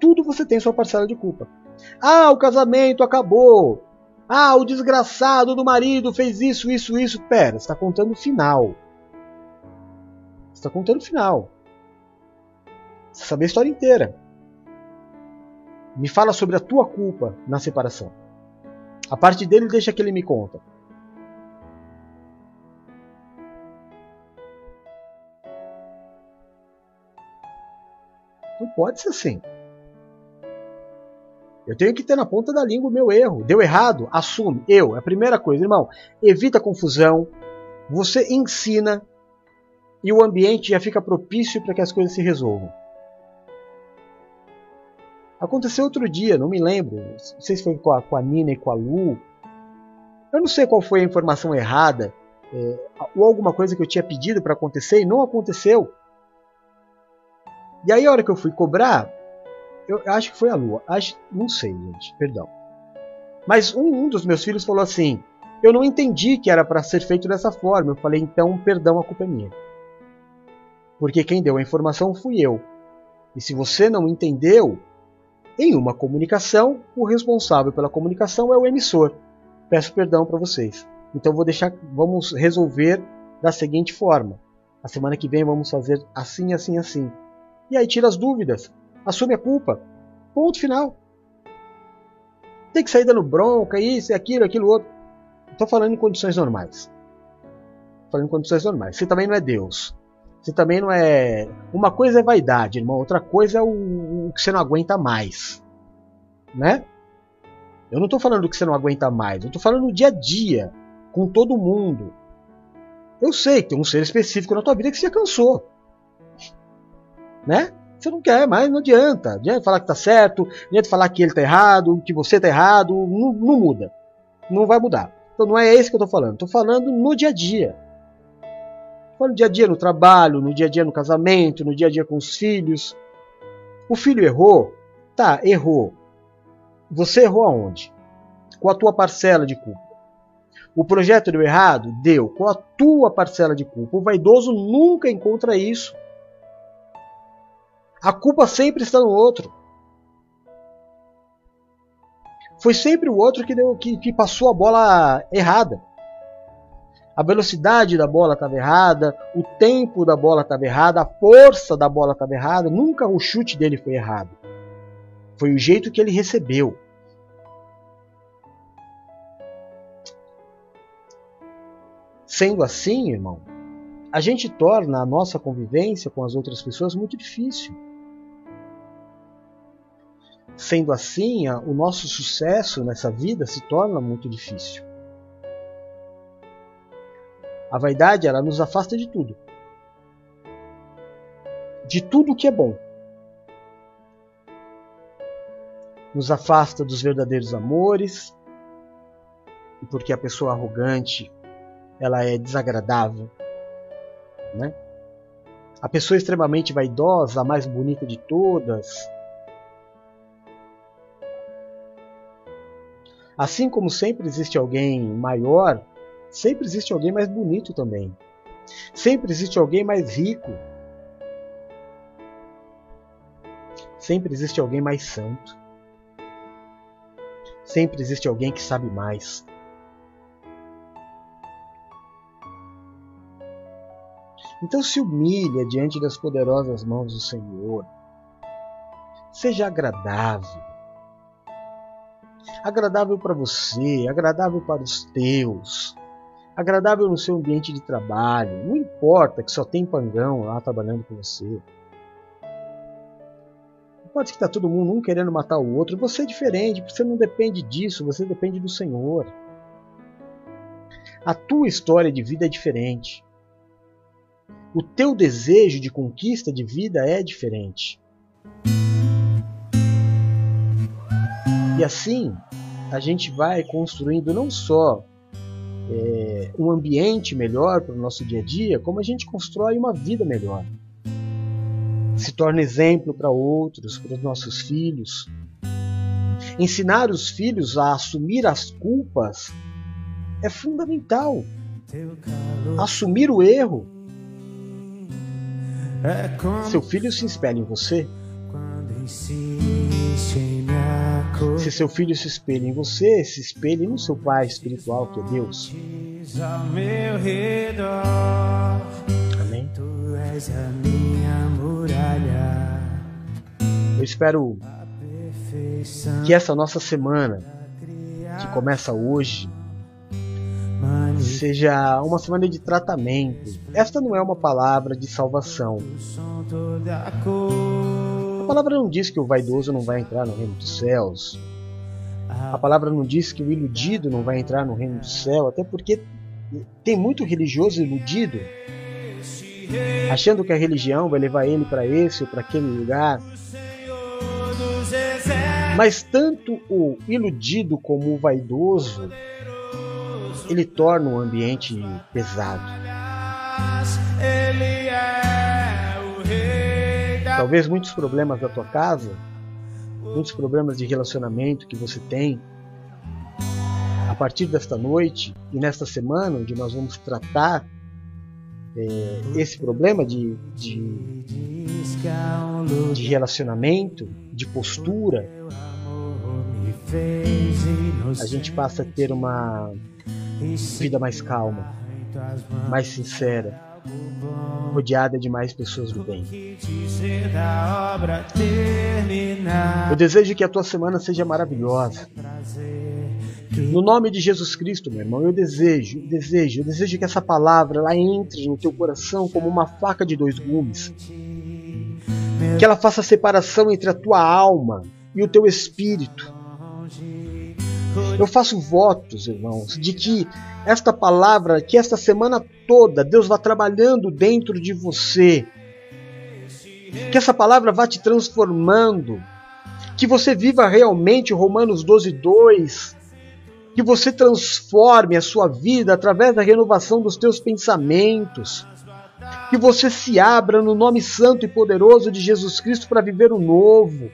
Tudo você tem sua parcela de culpa. Ah, o casamento acabou. Ah, o desgraçado do marido fez isso, isso, isso. Pera, está contando o final. Está contando o final. Você sabe a história inteira. Me fala sobre a tua culpa na separação. A parte dele deixa que ele me conta. Não pode ser assim. Eu tenho que ter na ponta da língua o meu erro. Deu errado? Assume. Eu. É a primeira coisa, irmão. Evita confusão. Você ensina e o ambiente já fica propício para que as coisas se resolvam. Aconteceu outro dia, não me lembro. Não sei se foi com a, com a Nina e com a Lu. Eu não sei qual foi a informação errada é, ou alguma coisa que eu tinha pedido para acontecer e não aconteceu. E aí, a hora que eu fui cobrar, eu acho que foi a Lua. Acho, não sei, gente, perdão. Mas um, um dos meus filhos falou assim: Eu não entendi que era para ser feito dessa forma. Eu falei: Então, perdão, a culpa é minha. Porque quem deu a informação fui eu. E se você não entendeu, em uma comunicação, o responsável pela comunicação é o emissor. Peço perdão para vocês. Então vou deixar, vamos resolver da seguinte forma. A semana que vem vamos fazer assim, assim, assim. E aí tira as dúvidas assume a culpa. Ponto final. Tem que sair dando bronca, isso, aquilo, aquilo outro. Estou falando em condições normais. Falando em condições normais. Você também não é Deus. Você também não é. Uma coisa é vaidade, irmão. Outra coisa é o, o que você não aguenta mais. Né? Eu não estou falando do que você não aguenta mais. Eu estou falando no dia a dia. Com todo mundo. Eu sei que tem um ser específico na tua vida que você cansou. Né? Você não quer mais, não adianta. Não adianta falar que está certo, não adianta falar que ele está errado, que você está errado, não, não, muda. Não vai mudar. Então não é esse que eu estou falando. Estou falando no dia a dia. No dia a dia no trabalho, no dia a dia no casamento, no dia a dia com os filhos. O filho errou? Tá, errou. Você errou aonde? Com a tua parcela de culpa. O projeto deu errado? Deu. Com a tua parcela de culpa. O vaidoso nunca encontra isso. A culpa sempre está no outro. Foi sempre o outro que, deu, que, que passou a bola errada. A velocidade da bola estava errada, o tempo da bola estava errado, a força da bola estava errada. Nunca o chute dele foi errado. Foi o jeito que ele recebeu. Sendo assim, irmão, a gente torna a nossa convivência com as outras pessoas muito difícil. Sendo assim, o nosso sucesso nessa vida se torna muito difícil. A vaidade ela nos afasta de tudo. De tudo que é bom. Nos afasta dos verdadeiros amores, porque a pessoa arrogante ela é desagradável, né? A pessoa extremamente vaidosa, a mais bonita de todas, Assim como sempre existe alguém maior, sempre existe alguém mais bonito também. Sempre existe alguém mais rico. Sempre existe alguém mais santo. Sempre existe alguém que sabe mais. Então se humilha diante das poderosas mãos do Senhor. Seja agradável agradável para você, agradável para os teus, agradável no seu ambiente de trabalho. Não importa que só tem pangão lá trabalhando com você. Pode que está todo mundo um querendo matar o outro. Você é diferente, você não depende disso, você depende do Senhor. A tua história de vida é diferente. O teu desejo de conquista de vida é diferente. E assim, a gente vai construindo não só é, um ambiente melhor para o nosso dia a dia, como a gente constrói uma vida melhor. Se torna exemplo para outros, para os nossos filhos. Ensinar os filhos a assumir as culpas é fundamental. Assumir o erro. Seu filho se espelha em você? Se seu filho se espelha em você, se espelhe no seu pai espiritual que é Deus. Amém. Eu espero que essa nossa semana, que começa hoje, seja uma semana de tratamento. Esta não é uma palavra de salvação. A palavra não diz que o vaidoso não vai entrar no reino dos céus. A palavra não diz que o iludido não vai entrar no reino do céu, até porque tem muito religioso iludido, achando que a religião vai levar ele para esse ou para aquele lugar. Mas tanto o iludido como o vaidoso, ele torna o ambiente pesado. Talvez muitos problemas da tua casa, muitos problemas de relacionamento que você tem, a partir desta noite e nesta semana, onde nós vamos tratar é, esse problema de, de, de relacionamento, de postura, a gente passa a ter uma vida mais calma, mais sincera, rodeada de mais pessoas do bem. Eu desejo que a tua semana seja maravilhosa. No nome de Jesus Cristo, meu irmão, eu desejo, eu desejo, eu desejo que essa palavra ela entre no teu coração como uma faca de dois gumes. Que ela faça separação entre a tua alma e o teu espírito. Eu faço votos, irmãos, de que esta palavra, que esta semana toda Deus vá trabalhando dentro de você. Que essa palavra vá te transformando. Que você viva realmente Romanos 12, 2. Que você transforme a sua vida através da renovação dos teus pensamentos. Que você se abra no nome santo e poderoso de Jesus Cristo para viver o novo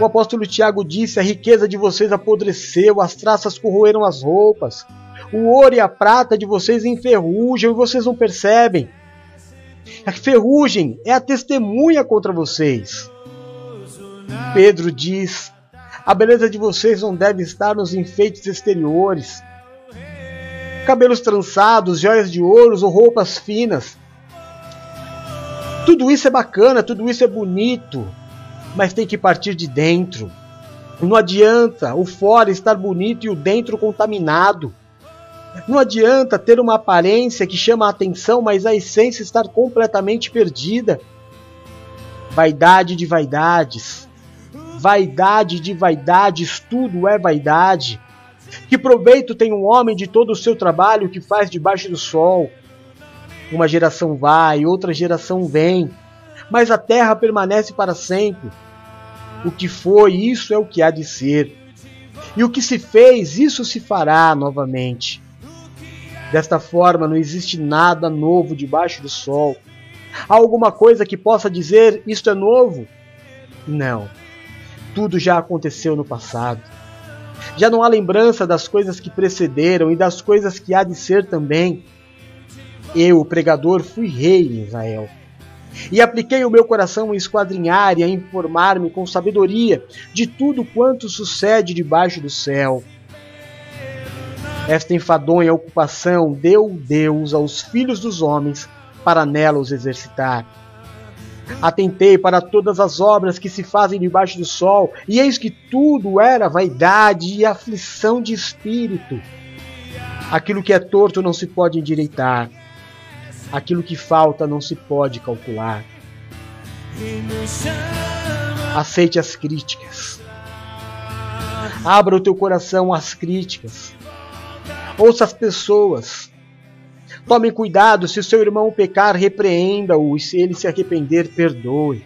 o apóstolo Tiago disse: A riqueza de vocês apodreceu, as traças corroeram as roupas, o ouro e a prata de vocês enferrujam e vocês não percebem. A ferrugem é a testemunha contra vocês. Pedro diz: A beleza de vocês não deve estar nos enfeites exteriores, cabelos trançados, joias de ouro ou roupas finas. Tudo isso é bacana, tudo isso é bonito mas tem que partir de dentro. Não adianta o fora estar bonito e o dentro contaminado. Não adianta ter uma aparência que chama a atenção, mas a essência estar completamente perdida. Vaidade de vaidades. Vaidade de vaidades, tudo é vaidade. Que proveito tem um homem de todo o seu trabalho que faz debaixo do sol? Uma geração vai, outra geração vem, mas a terra permanece para sempre. O que foi, isso é o que há de ser. E o que se fez, isso se fará novamente. Desta forma, não existe nada novo debaixo do sol. Há alguma coisa que possa dizer isto é novo? Não. Tudo já aconteceu no passado. Já não há lembrança das coisas que precederam e das coisas que há de ser também. Eu, o pregador, fui rei em Israel e apliquei o meu coração a esquadrinhar e a informar-me com sabedoria de tudo quanto sucede debaixo do céu. Esta enfadonha ocupação deu Deus aos filhos dos homens para nela os exercitar. Atentei para todas as obras que se fazem debaixo do sol, e eis que tudo era vaidade e aflição de espírito. Aquilo que é torto não se pode endireitar Aquilo que falta não se pode calcular. Aceite as críticas. Abra o teu coração às críticas. Ouça as pessoas. Tome cuidado, se o seu irmão pecar, repreenda-o, e se ele se arrepender, perdoe.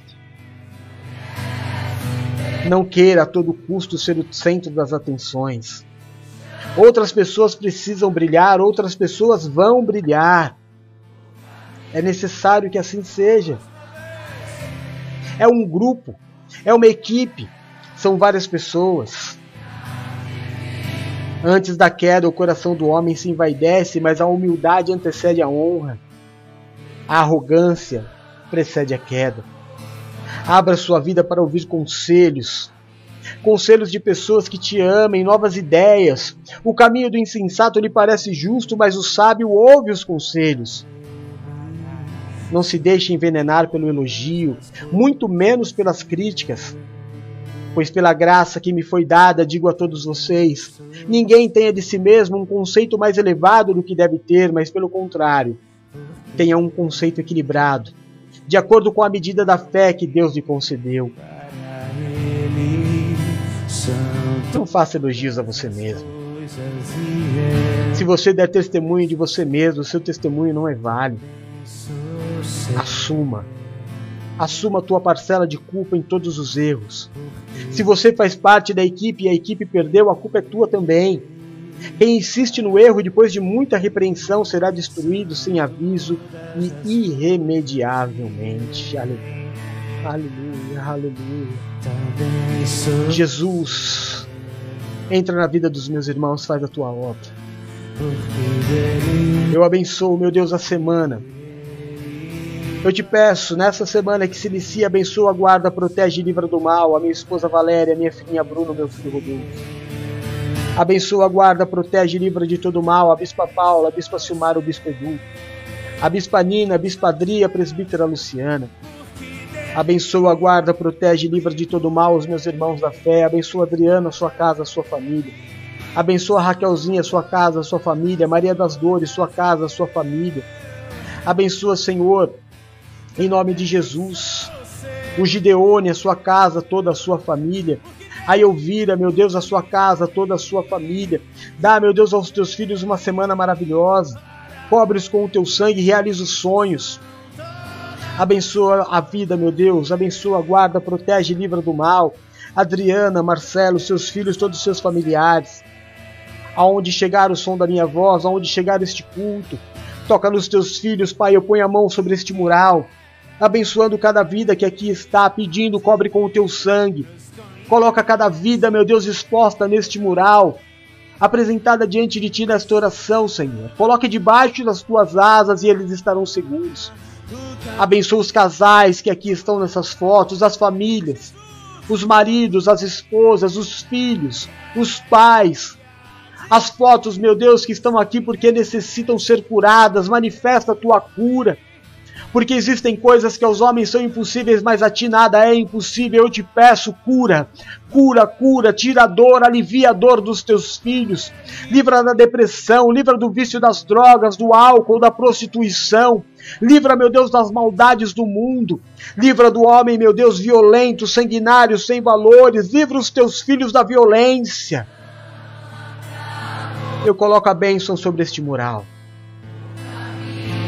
Não queira a todo custo ser o centro das atenções. Outras pessoas precisam brilhar, outras pessoas vão brilhar. É necessário que assim seja. É um grupo, é uma equipe, são várias pessoas. Antes da queda, o coração do homem se envaidece, mas a humildade antecede a honra. A arrogância precede a queda. Abra sua vida para ouvir conselhos, conselhos de pessoas que te amem, novas ideias. O caminho do insensato lhe parece justo, mas o sábio ouve os conselhos. Não se deixe envenenar pelo elogio, muito menos pelas críticas. Pois pela graça que me foi dada, digo a todos vocês: ninguém tenha de si mesmo um conceito mais elevado do que deve ter, mas pelo contrário, tenha um conceito equilibrado, de acordo com a medida da fé que Deus lhe concedeu. Não faça elogios a você mesmo. Se você der testemunho de você mesmo, seu testemunho não é válido. Assuma. Assuma a tua parcela de culpa em todos os erros. Se você faz parte da equipe e a equipe perdeu, a culpa é tua também. Quem insiste no erro depois de muita repreensão será destruído sem aviso e irremediavelmente. Aleluia, aleluia, aleluia. Jesus, entra na vida dos meus irmãos, faz a tua obra. Eu abençoo, meu Deus, a semana eu te peço, nessa semana que se inicia, abençoa, guarda, protege e livra do mal a minha esposa Valéria, minha filhinha Bruno, meu filho Rodolfo. Abençoa, guarda, protege e livra de todo mal a Bispa Paula, a Bispa Silmar, o Bispo Edu. A Bispa Nina, a Bispa Adria, a Presbítera Luciana. Abençoa, guarda, protege e livra de todo mal os meus irmãos da fé. Abençoa Adriana, sua casa, sua família. Abençoa Raquelzinha, sua casa, sua família. Maria das Dores, sua casa, sua família. Abençoa, Senhor, em nome de Jesus. O Gideone, a sua casa, toda a sua família. A Elvira, meu Deus, a sua casa, toda a sua família. Dá, meu Deus, aos teus filhos uma semana maravilhosa. Cobre-os com o teu sangue, realiza os sonhos. Abençoa a vida, meu Deus. Abençoa, guarda, protege, livra do mal. Adriana, Marcelo, seus filhos, todos os seus familiares. Aonde chegar o som da minha voz, aonde chegar este culto. Toca nos teus filhos, Pai. Eu ponho a mão sobre este mural abençoando cada vida que aqui está, pedindo, cobre com o teu sangue. Coloca cada vida, meu Deus, exposta neste mural, apresentada diante de ti nesta oração, Senhor. Coloque debaixo das tuas asas e eles estarão seguros. Abençoa os casais que aqui estão nessas fotos, as famílias, os maridos, as esposas, os filhos, os pais. As fotos, meu Deus, que estão aqui porque necessitam ser curadas, manifesta a tua cura porque existem coisas que aos homens são impossíveis, mas a ti nada é impossível. Eu te peço cura, cura, cura, tira a dor, alivia a dor dos teus filhos, livra da depressão, livra do vício das drogas, do álcool, da prostituição. Livra, meu Deus, das maldades do mundo. Livra do homem, meu Deus, violento, sanguinário, sem valores. Livra os teus filhos da violência. Eu coloco a bênção sobre este mural.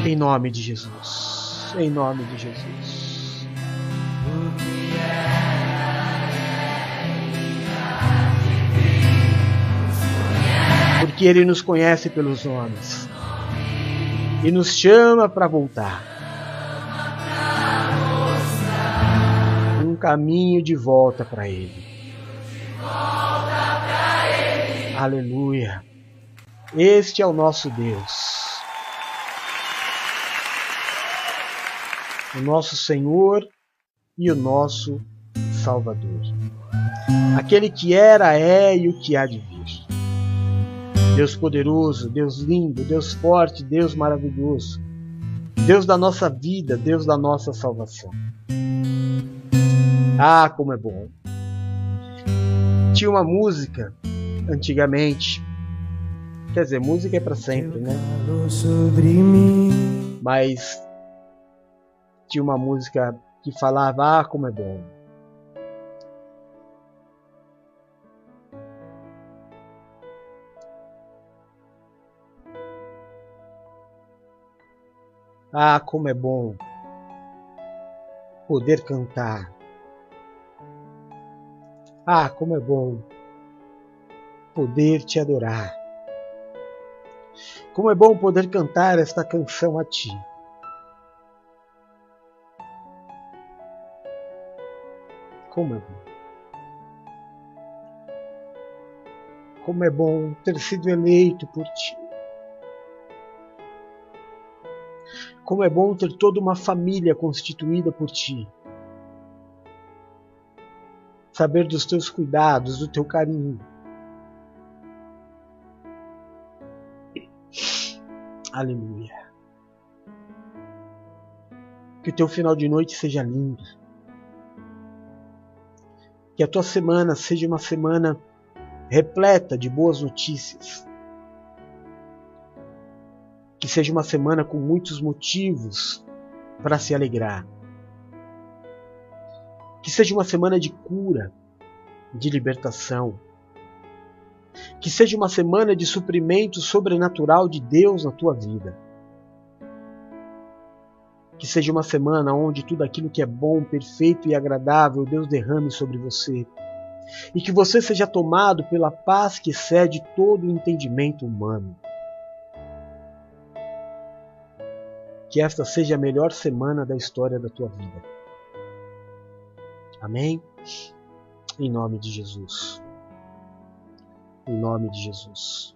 Em nome de Jesus em nome de Jesus. Porque Ele nos conhece pelos homens e nos chama para voltar. Um caminho de volta para Ele. Aleluia. Este é o nosso Deus. O nosso Senhor e o nosso Salvador. Aquele que era, é e o que há de vir. Deus poderoso, Deus lindo, Deus forte, Deus maravilhoso. Deus da nossa vida, Deus da nossa salvação. Ah, como é bom. Tinha uma música antigamente. Quer dizer, música é para sempre, né? Mas tinha uma música que falava: Ah, como é bom. Ah, como é bom poder cantar. Ah, como é bom poder te adorar. Como é bom poder cantar esta canção a ti. Como é bom. Como é bom ter sido eleito por ti. Como é bom ter toda uma família constituída por ti. Saber dos teus cuidados, do teu carinho. Aleluia. Que o teu final de noite seja lindo. Que a tua semana seja uma semana repleta de boas notícias. Que seja uma semana com muitos motivos para se alegrar. Que seja uma semana de cura, de libertação. Que seja uma semana de suprimento sobrenatural de Deus na tua vida. Que seja uma semana onde tudo aquilo que é bom, perfeito e agradável Deus derrame sobre você. E que você seja tomado pela paz que excede todo o entendimento humano. Que esta seja a melhor semana da história da tua vida. Amém? Em nome de Jesus. Em nome de Jesus.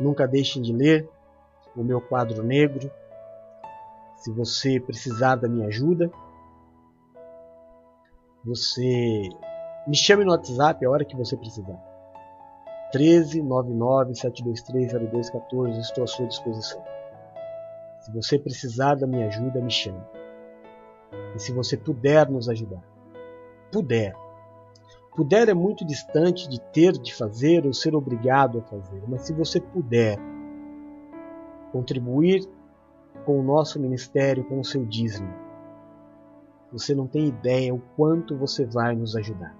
Nunca deixem de ler o meu quadro negro. Se você precisar da minha ajuda, você me chame no WhatsApp a hora que você precisar. 13 99 723 0214 estou à sua disposição. Se você precisar da minha ajuda, me chame. E se você puder nos ajudar, puder. Puder é muito distante de ter de fazer ou ser obrigado a fazer, mas se você puder contribuir com o nosso ministério, com o seu dízimo. Você não tem ideia o quanto você vai nos ajudar.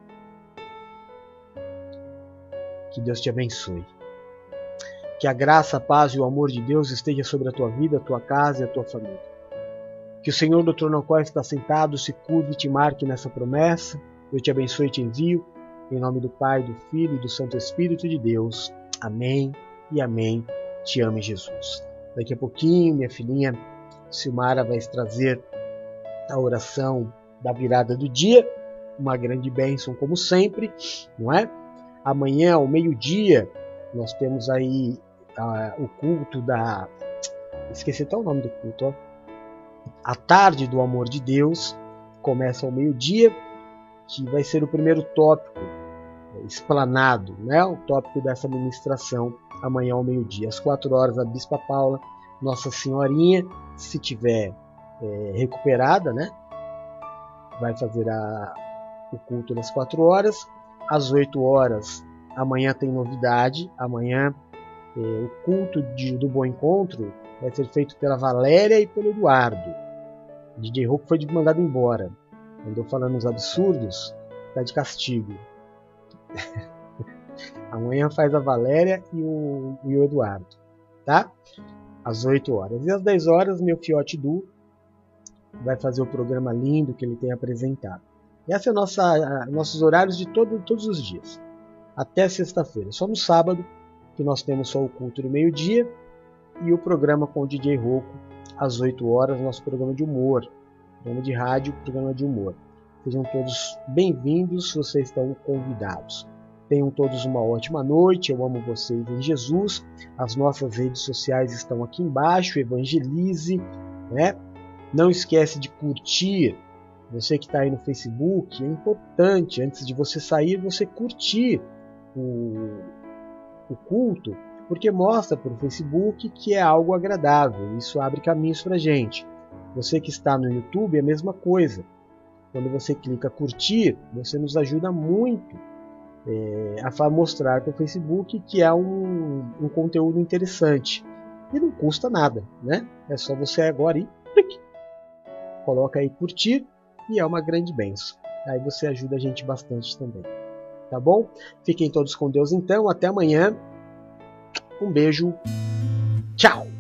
Que Deus te abençoe. Que a graça, a paz e o amor de Deus esteja sobre a tua vida, a tua casa e a tua família. Que o Senhor do trono ao qual está sentado se curve e te marque nessa promessa. Eu te abençoe e te envio. Em nome do Pai, do Filho e do Santo Espírito de Deus. Amém e amém. Te ame, Jesus. Daqui a pouquinho, minha filhinha Silmara vai trazer a oração da virada do dia, uma grande bênção como sempre, não é? Amanhã, ao meio-dia, nós temos aí o culto da. Esqueci até o nome do culto, ó. A tarde do amor de Deus começa ao meio-dia, que vai ser o primeiro tópico explanado, né? O tópico dessa ministração amanhã ao meio-dia. Às quatro horas, a Bispa Paula, Nossa Senhorinha, se tiver é, recuperada, né? Vai fazer a, o culto das quatro horas. Às oito horas, amanhã tem novidade. Amanhã é, o culto de, do Bom Encontro vai ser feito pela Valéria e pelo Eduardo. O DJ Hulk foi mandado embora. Andou falando uns absurdos, tá de castigo. Amanhã faz a Valéria e o, e o Eduardo, tá? Às 8 horas. E às 10 horas, meu fiote Du vai fazer o programa lindo que ele tem apresentado. Esses são é nossos horários de todo, todos os dias, até sexta-feira. Só no sábado que nós temos só o culto do meio-dia e o programa com o DJ Roco às 8 horas, nosso programa de humor, programa de rádio, programa de humor. Sejam todos bem-vindos, vocês estão convidados. Tenham todos uma ótima noite. Eu amo vocês em Jesus. As nossas redes sociais estão aqui embaixo. Evangelize, né? Não esquece de curtir. Você que está aí no Facebook, é importante antes de você sair você curtir o, o culto, porque mostra para o Facebook que é algo agradável. Isso abre caminhos para gente. Você que está no YouTube é a mesma coisa. Quando você clica curtir, você nos ajuda muito é, a mostrar para o Facebook que é um, um, conteúdo interessante. E não custa nada, né? É só você agora ir, clique, coloca aí curtir e é uma grande benção. Aí você ajuda a gente bastante também. Tá bom? Fiquem todos com Deus então. Até amanhã. Um beijo. Tchau!